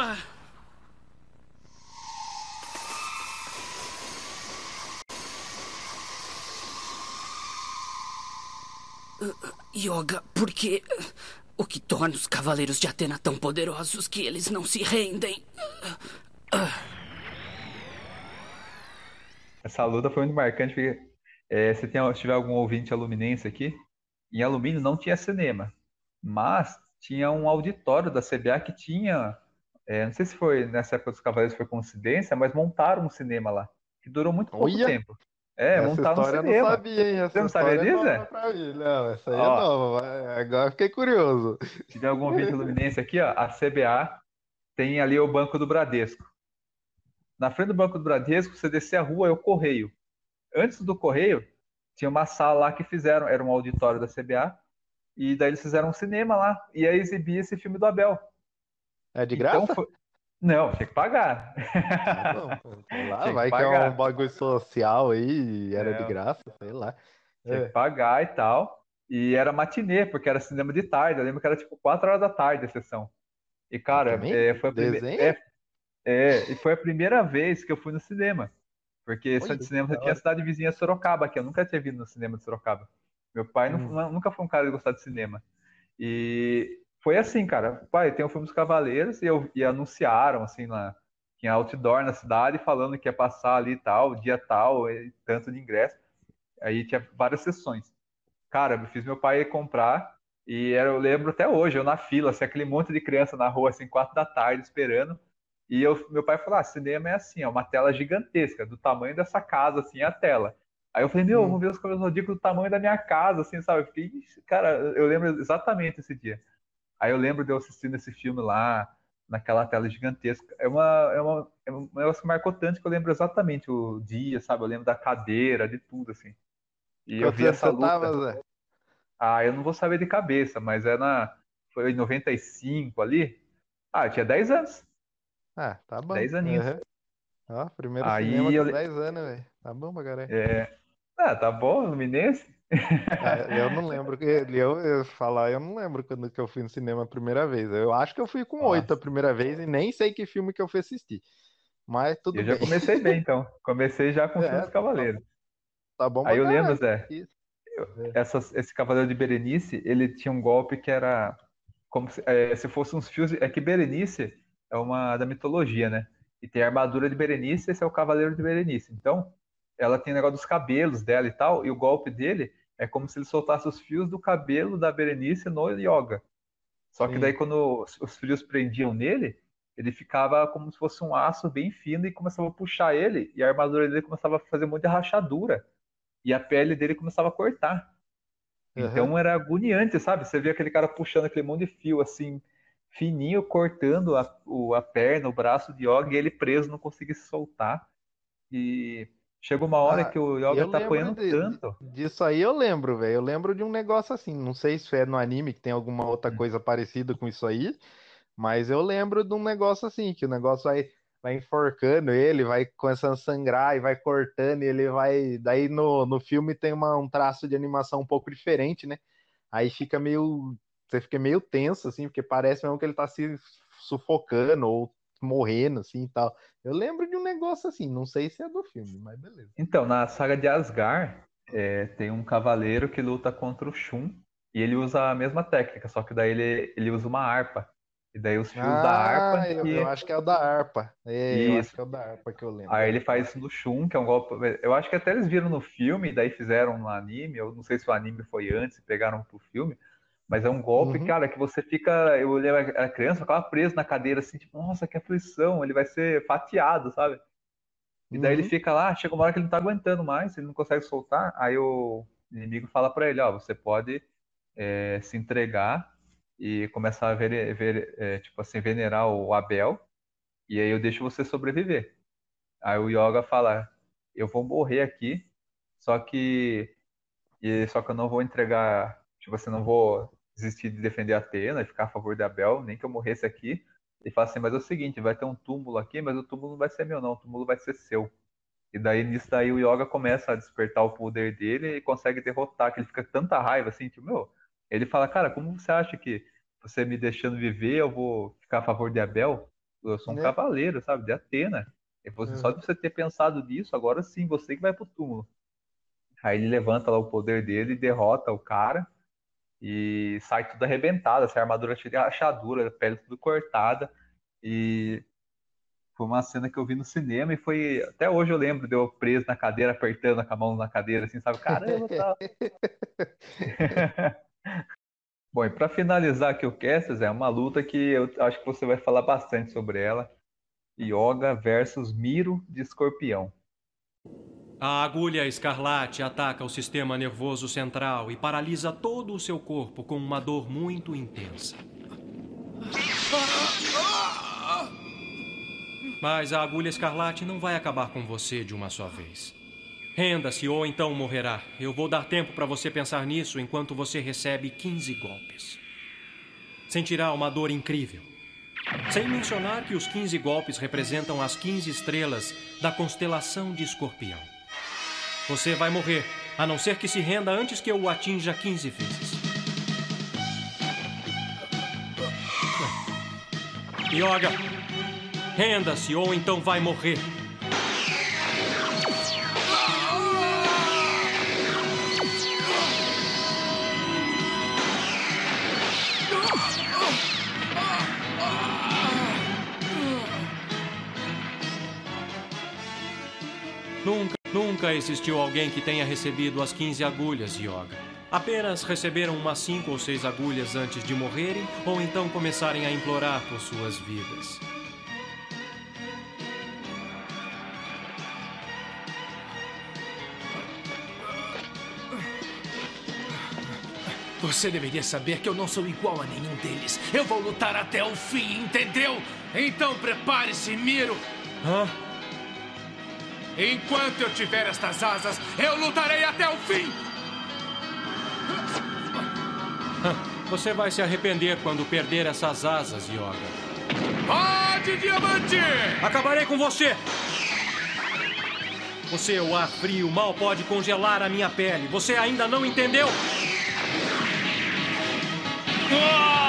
Ah! Yoga, por que. O que torna os cavaleiros de Atena tão poderosos que eles não se rendem? Essa luta foi muito marcante porque é, se, tem, se tiver algum ouvinte aluminense aqui, em alumínio não tinha cinema. Mas tinha um auditório da CBA que tinha, é, não sei se foi nessa época dos Cavaleiros foi coincidência, mas montaram um cinema lá, que durou muito pouco Olha! tempo. É, Essa montaram um história eu não cinema. sabia, hein? Essa Você não sabia é disso, nova mim. Não, essa aí é Ó. nova. vai- Agora fiquei curioso. Se tiver algum vídeo Luminense aqui, ó, a CBA tem ali o Banco do Bradesco. Na frente do Banco do Bradesco, você descer a rua é o Correio. Antes do Correio, tinha uma sala lá que fizeram, era um auditório da CBA, e daí eles fizeram um cinema lá, e aí exibia esse filme do Abel. É de Então graça? foi- Não, tinha que pagar. Ah, não, pô, sei lá, Tinha que vai que é um bagulho social aí, era de Não. graça, sei lá. Tinha É. que pagar e tal. E era matinê, porque era cinema de tarde. Eu lembro que era tipo 4 horas da tarde a sessão. E, cara, é, foi a prime- Desenho? é, é, e foi a primeira vez que eu fui no cinema. Porque esse Olha, cinema que tinha a cidade vizinha Sorocaba, que eu nunca tinha vindo no cinema de Sorocaba. Meu pai não- Hum. não- nunca foi um cara de gostar de cinema. E foi assim, cara. Pai, tem o filme dos Cavaleiros e, eu, e anunciaram, assim, lá, tinha outdoor na cidade falando que ia passar ali tal, dia tal, e tanto de ingresso. Aí tinha várias sessões. Cara, eu fiz meu pai comprar e era, eu lembro até hoje, eu na fila, assim, aquele monte de criança na rua, assim, quatro da tarde, esperando. E eu, meu pai falou: ah, cinema é assim, é uma tela gigantesca, do tamanho dessa casa, assim, a tela. Aí eu falei, meu, Hum. vamos ver os Cavaleiros do Zodíaco do tamanho da minha casa, assim, sabe? Eu fiquei, cara, eu lembro exatamente esse dia. Aí eu lembro de eu assistindo esse filme lá, naquela tela gigantesca. É uma, é uma, é um negócio que marcou tanto que eu lembro exatamente o dia, sabe? Eu lembro da cadeira, de tudo, assim. E eu Quantos vi essa luta. tava, Zé? Ah, eu não vou saber de cabeça, mas é na. Foi em 95 ali. Ah, eu tinha 10 anos. Ah, tá bom. 10 aninhos. Aham. Ó, primeiro Aí cinema eu com le- 10 anos, velho. Tá bom pra caralho. É. Ah, tá bom, Luminense? Ah, eu não lembro. que- Eu, eu falar, eu não lembro quando que eu fui no cinema a primeira vez. Eu acho que eu fui com oito a primeira vez e nem sei que filme que eu fui assistir. Mas tudo Eu já bem. comecei bem, então. Comecei já com É, dos Cavaleiros. Tá bom Aí eu lembro. Zé, essas- esse Cavaleiro de Berenice, ele tinha um golpe que era como se, é, se fosse uns fios. É que Berenice é uma da mitologia, né? E tem a armadura de Berenice, esse é o Cavaleiro de Berenice. Então, ela tem o negócio dos cabelos dela e tal, e o golpe dele é como se ele soltasse os fios do cabelo da Berenice no Yoga. Só que Sim. daí, quando os os fios prendiam nele, ele ficava como se fosse um aço bem fino e começava a puxar ele, e a armadura dele começava a fazer de rachadura. E a pele dele começava a cortar. Então era agoniante, sabe? Você via aquele cara puxando aquele monte de fio assim, fininho, cortando a, o- a perna, o braço de Yoga, e ele preso, não conseguia se soltar. E chegou uma hora Ah, que o Yoga tá apanhando de- tanto. Disso aí eu lembro, velho. Eu lembro de um negócio assim. Não sei se é no anime que tem alguma outra coisa parecida com isso aí, mas eu lembro de um negócio assim, que o negócio vai, vai enforcando ele, vai começando a sangrar e vai cortando, e ele vai. Daí no, no filme tem uma, um traço de animação um pouco diferente, né? Aí fica meio. Você fica meio tenso, assim, porque parece mesmo que ele tá se sufocando ou morrendo, assim e tal. Eu lembro de um negócio assim, não sei se é do filme, mas beleza. Então, na saga de Asgard, é, tem um cavaleiro que luta contra o Shun, e ele usa a mesma técnica, só que daí ele, ele usa uma harpa. E daí os fios da harpa Ah, eu, que... eu acho que é o da harpa. É, eu acho Isso. que é o da harpa que eu lembro. Aí ele faz isso no Shun, que é um golpe. Eu acho que até eles viram no filme, daí fizeram no anime. Eu não sei se o anime foi antes e pegaram pro filme. Mas é um golpe, Uhum. cara, que você fica. Eu lembro, era criança, ficava preso na cadeira assim, tipo, nossa, que aflição, ele vai ser fatiado, sabe? E daí ele Uhum. fica lá, chega uma hora que ele não tá aguentando mais, ele não consegue soltar. Aí o inimigo fala pra ele: Ó, você pode é, se entregar e começar a ver, ver é, tipo assim, venerar o Abel, e aí eu deixo você sobreviver. Aí o Yoga fala: Eu vou morrer aqui, só que e só que eu não vou entregar, tipo assim, não vou desistir de defender a Atena e ficar a favor de Abel, nem que eu morresse aqui. Ele fala assim: Mas é o seguinte, vai ter um túmulo aqui, mas o túmulo não vai ser meu, não, o túmulo vai ser seu. E daí nisso daí o Yoga começa a despertar o poder dele e consegue derrotar, que ele fica com tanta raiva assim, tipo, meu, ele fala, cara, como você acha que você me deixando viver, eu vou ficar a favor de Abel? Eu sou um Né? cavaleiro, sabe, de Atena. Ele falou assim, só de você ter pensado nisso, agora sim, você que vai pro túmulo. Aí ele levanta lá o poder dele e derrota o cara e sai tudo arrebentado, essa armadura cheia de rachadura, a pele tudo cortada. E foi uma cena que eu vi no cinema e foi. Até hoje eu lembro de eu preso na cadeira, apertando com a mão na cadeira, assim, sabe? Caramba, tá. (laughs) Bom, e para finalizar aqui o cast, é uma luta que eu acho que você vai falar bastante sobre ela. Yoga versus Miro de Escorpião. A agulha escarlate ataca o sistema nervoso central e paralisa todo o seu corpo com uma dor muito intensa. Mas a agulha escarlate não vai acabar com você de uma só vez. Renda-se ou então morrerá. Eu vou dar tempo para você pensar nisso enquanto você recebe 15 golpes. Sentirá uma dor incrível. Sem mencionar que os 15 golpes representam as 15 estrelas da constelação de Escorpião. Você vai morrer, a não ser que se renda antes que eu o atinja 15 vezes. Yoga, renda-se ou então vai morrer. Nunca, nunca existiu alguém que tenha recebido as 15 agulhas, Yoga. Apenas receberam umas cinco ou seis agulhas antes de morrerem ou então começarem a implorar por suas vidas. Você deveria saber que eu não sou igual a nenhum deles. Eu vou lutar até o fim, entendeu? Então prepare-se, Miro. Hã? Enquanto eu tiver estas asas, eu lutarei até o fim! Você vai se arrepender quando perder essas asas, Yoga. Pode, diamante! Acabarei com você! Você, o ar frio, mal pode congelar a minha pele. Você ainda não entendeu? Ah!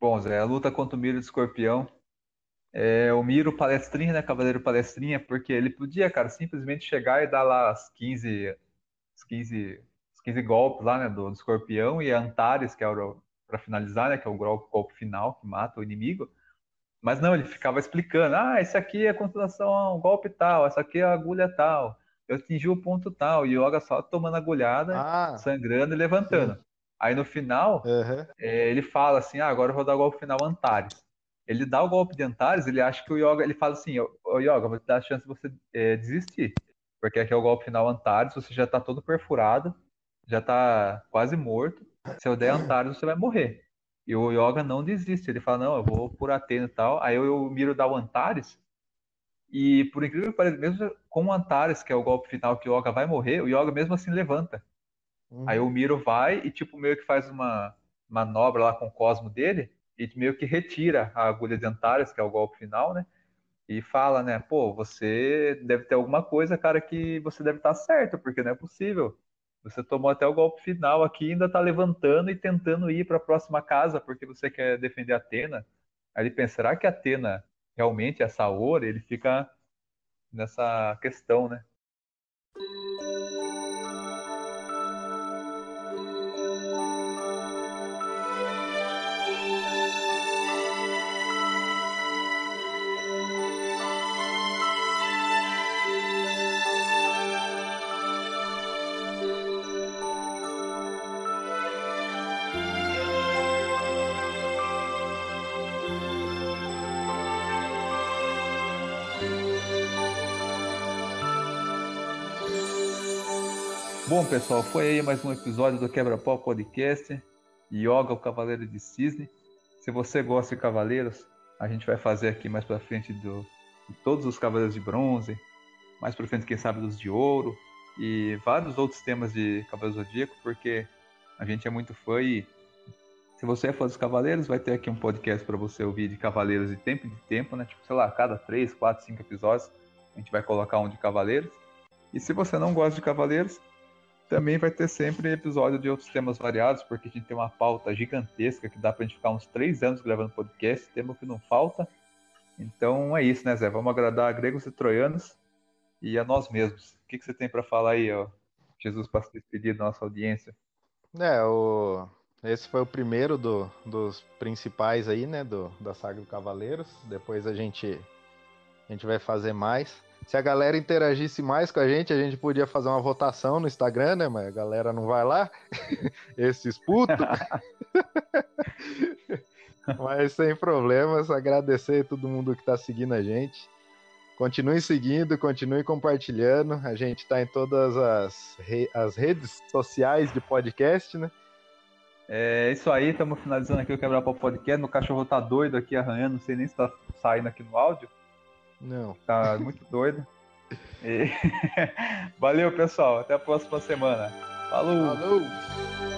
Bom, Zé, a luta contra o Miro de Escorpião. É, o Miro palestrinha, né? Cavaleiro palestrinha, porque ele podia, cara, simplesmente chegar e dar lá as 15, as 15, os 15 golpes lá, né? Do, do Escorpião e Antares, que é o para finalizar, né? Que é o golpe, golpe final que mata o inimigo. Mas não, ele ficava explicando: ah, esse aqui é a constelação, golpe tal, essa aqui é a agulha tal, eu atingi o ponto tal, e o Yoga só tomando agulhada, Ah. sangrando e levantando. Aí no final, é, ele fala assim: ah, agora eu vou dar o golpe final Antares. Ele dá o golpe de Antares, ele acha que o Yoga, ele fala assim: ô Yoga, vou te dar a chance de você é, desistir. Porque aqui é o golpe final Antares, você já tá todo perfurado, já tá quase morto. Se eu der Antares, você vai morrer. E o Yoga não desiste, ele fala: não, eu vou por Atena e tal. Aí eu miro dar o Antares, e por incrível que pareça, mesmo com o Antares, que é o golpe final que o Yoga vai morrer, o Yoga mesmo assim levanta. Aí o Miro vai e, tipo, meio que faz uma manobra lá com o Cosmo dele e meio que retira a agulha de Antares, que é o golpe final, né? E fala, né? Pô, você deve ter alguma coisa, cara, que você deve estar certo, porque não é possível. Você tomou até o golpe final aqui e ainda tá levantando e tentando ir para a próxima casa porque você quer defender a Atena. Aí ele pensa, será que a Atena realmente é Saori? Ele fica nessa questão, né? Bom, pessoal, foi aí mais um episódio do Quebra-Pau Podcast. Yoga, o Cavaleiro de Cisne. Se você gosta de cavaleiros, a gente vai fazer aqui mais pra frente do, de todos os cavaleiros de bronze, mais pra frente, quem sabe, dos de ouro e vários outros temas de Cavaleiro Zodíaco, porque a gente é muito fã e se você é fã dos cavaleiros, vai ter aqui um podcast para você ouvir de cavaleiros de tempo em tempo, né? Tipo, sei lá, cada 3, 4, 5 episódios a gente vai colocar um de cavaleiros. E se você não gosta de cavaleiros, também vai ter sempre episódio de outros temas variados, porque a gente tem uma pauta gigantesca que dá pra gente ficar uns três anos gravando podcast, tema que não falta. Então é isso, né, Zé? Vamos agradar a gregos e troianos e a nós mesmos. O que, que você tem para falar aí, ó? Jesus, para se despedir da nossa audiência. É, o... esse foi o primeiro do- dos principais aí, né, do, da saga do Cavaleiros. Depois a gente A gente vai fazer mais. Se a galera interagisse mais com a gente, a gente podia fazer uma votação no Instagram, né? Mas a galera não vai lá. (laughs) Esses putos. (laughs) Mas sem problemas, agradecer a todo mundo que está seguindo a gente. Continue seguindo, continue compartilhando. A gente está em todas as, re as redes sociais de podcast, né? É isso aí, estamos finalizando aqui o Quebrar Pau Podcast. Meu cachorro tá doido aqui arranhando, não sei nem se tá saindo aqui no áudio. Não. Tá muito doido. E... (laughs) Valeu, pessoal. Até a próxima semana. Falou! Falou!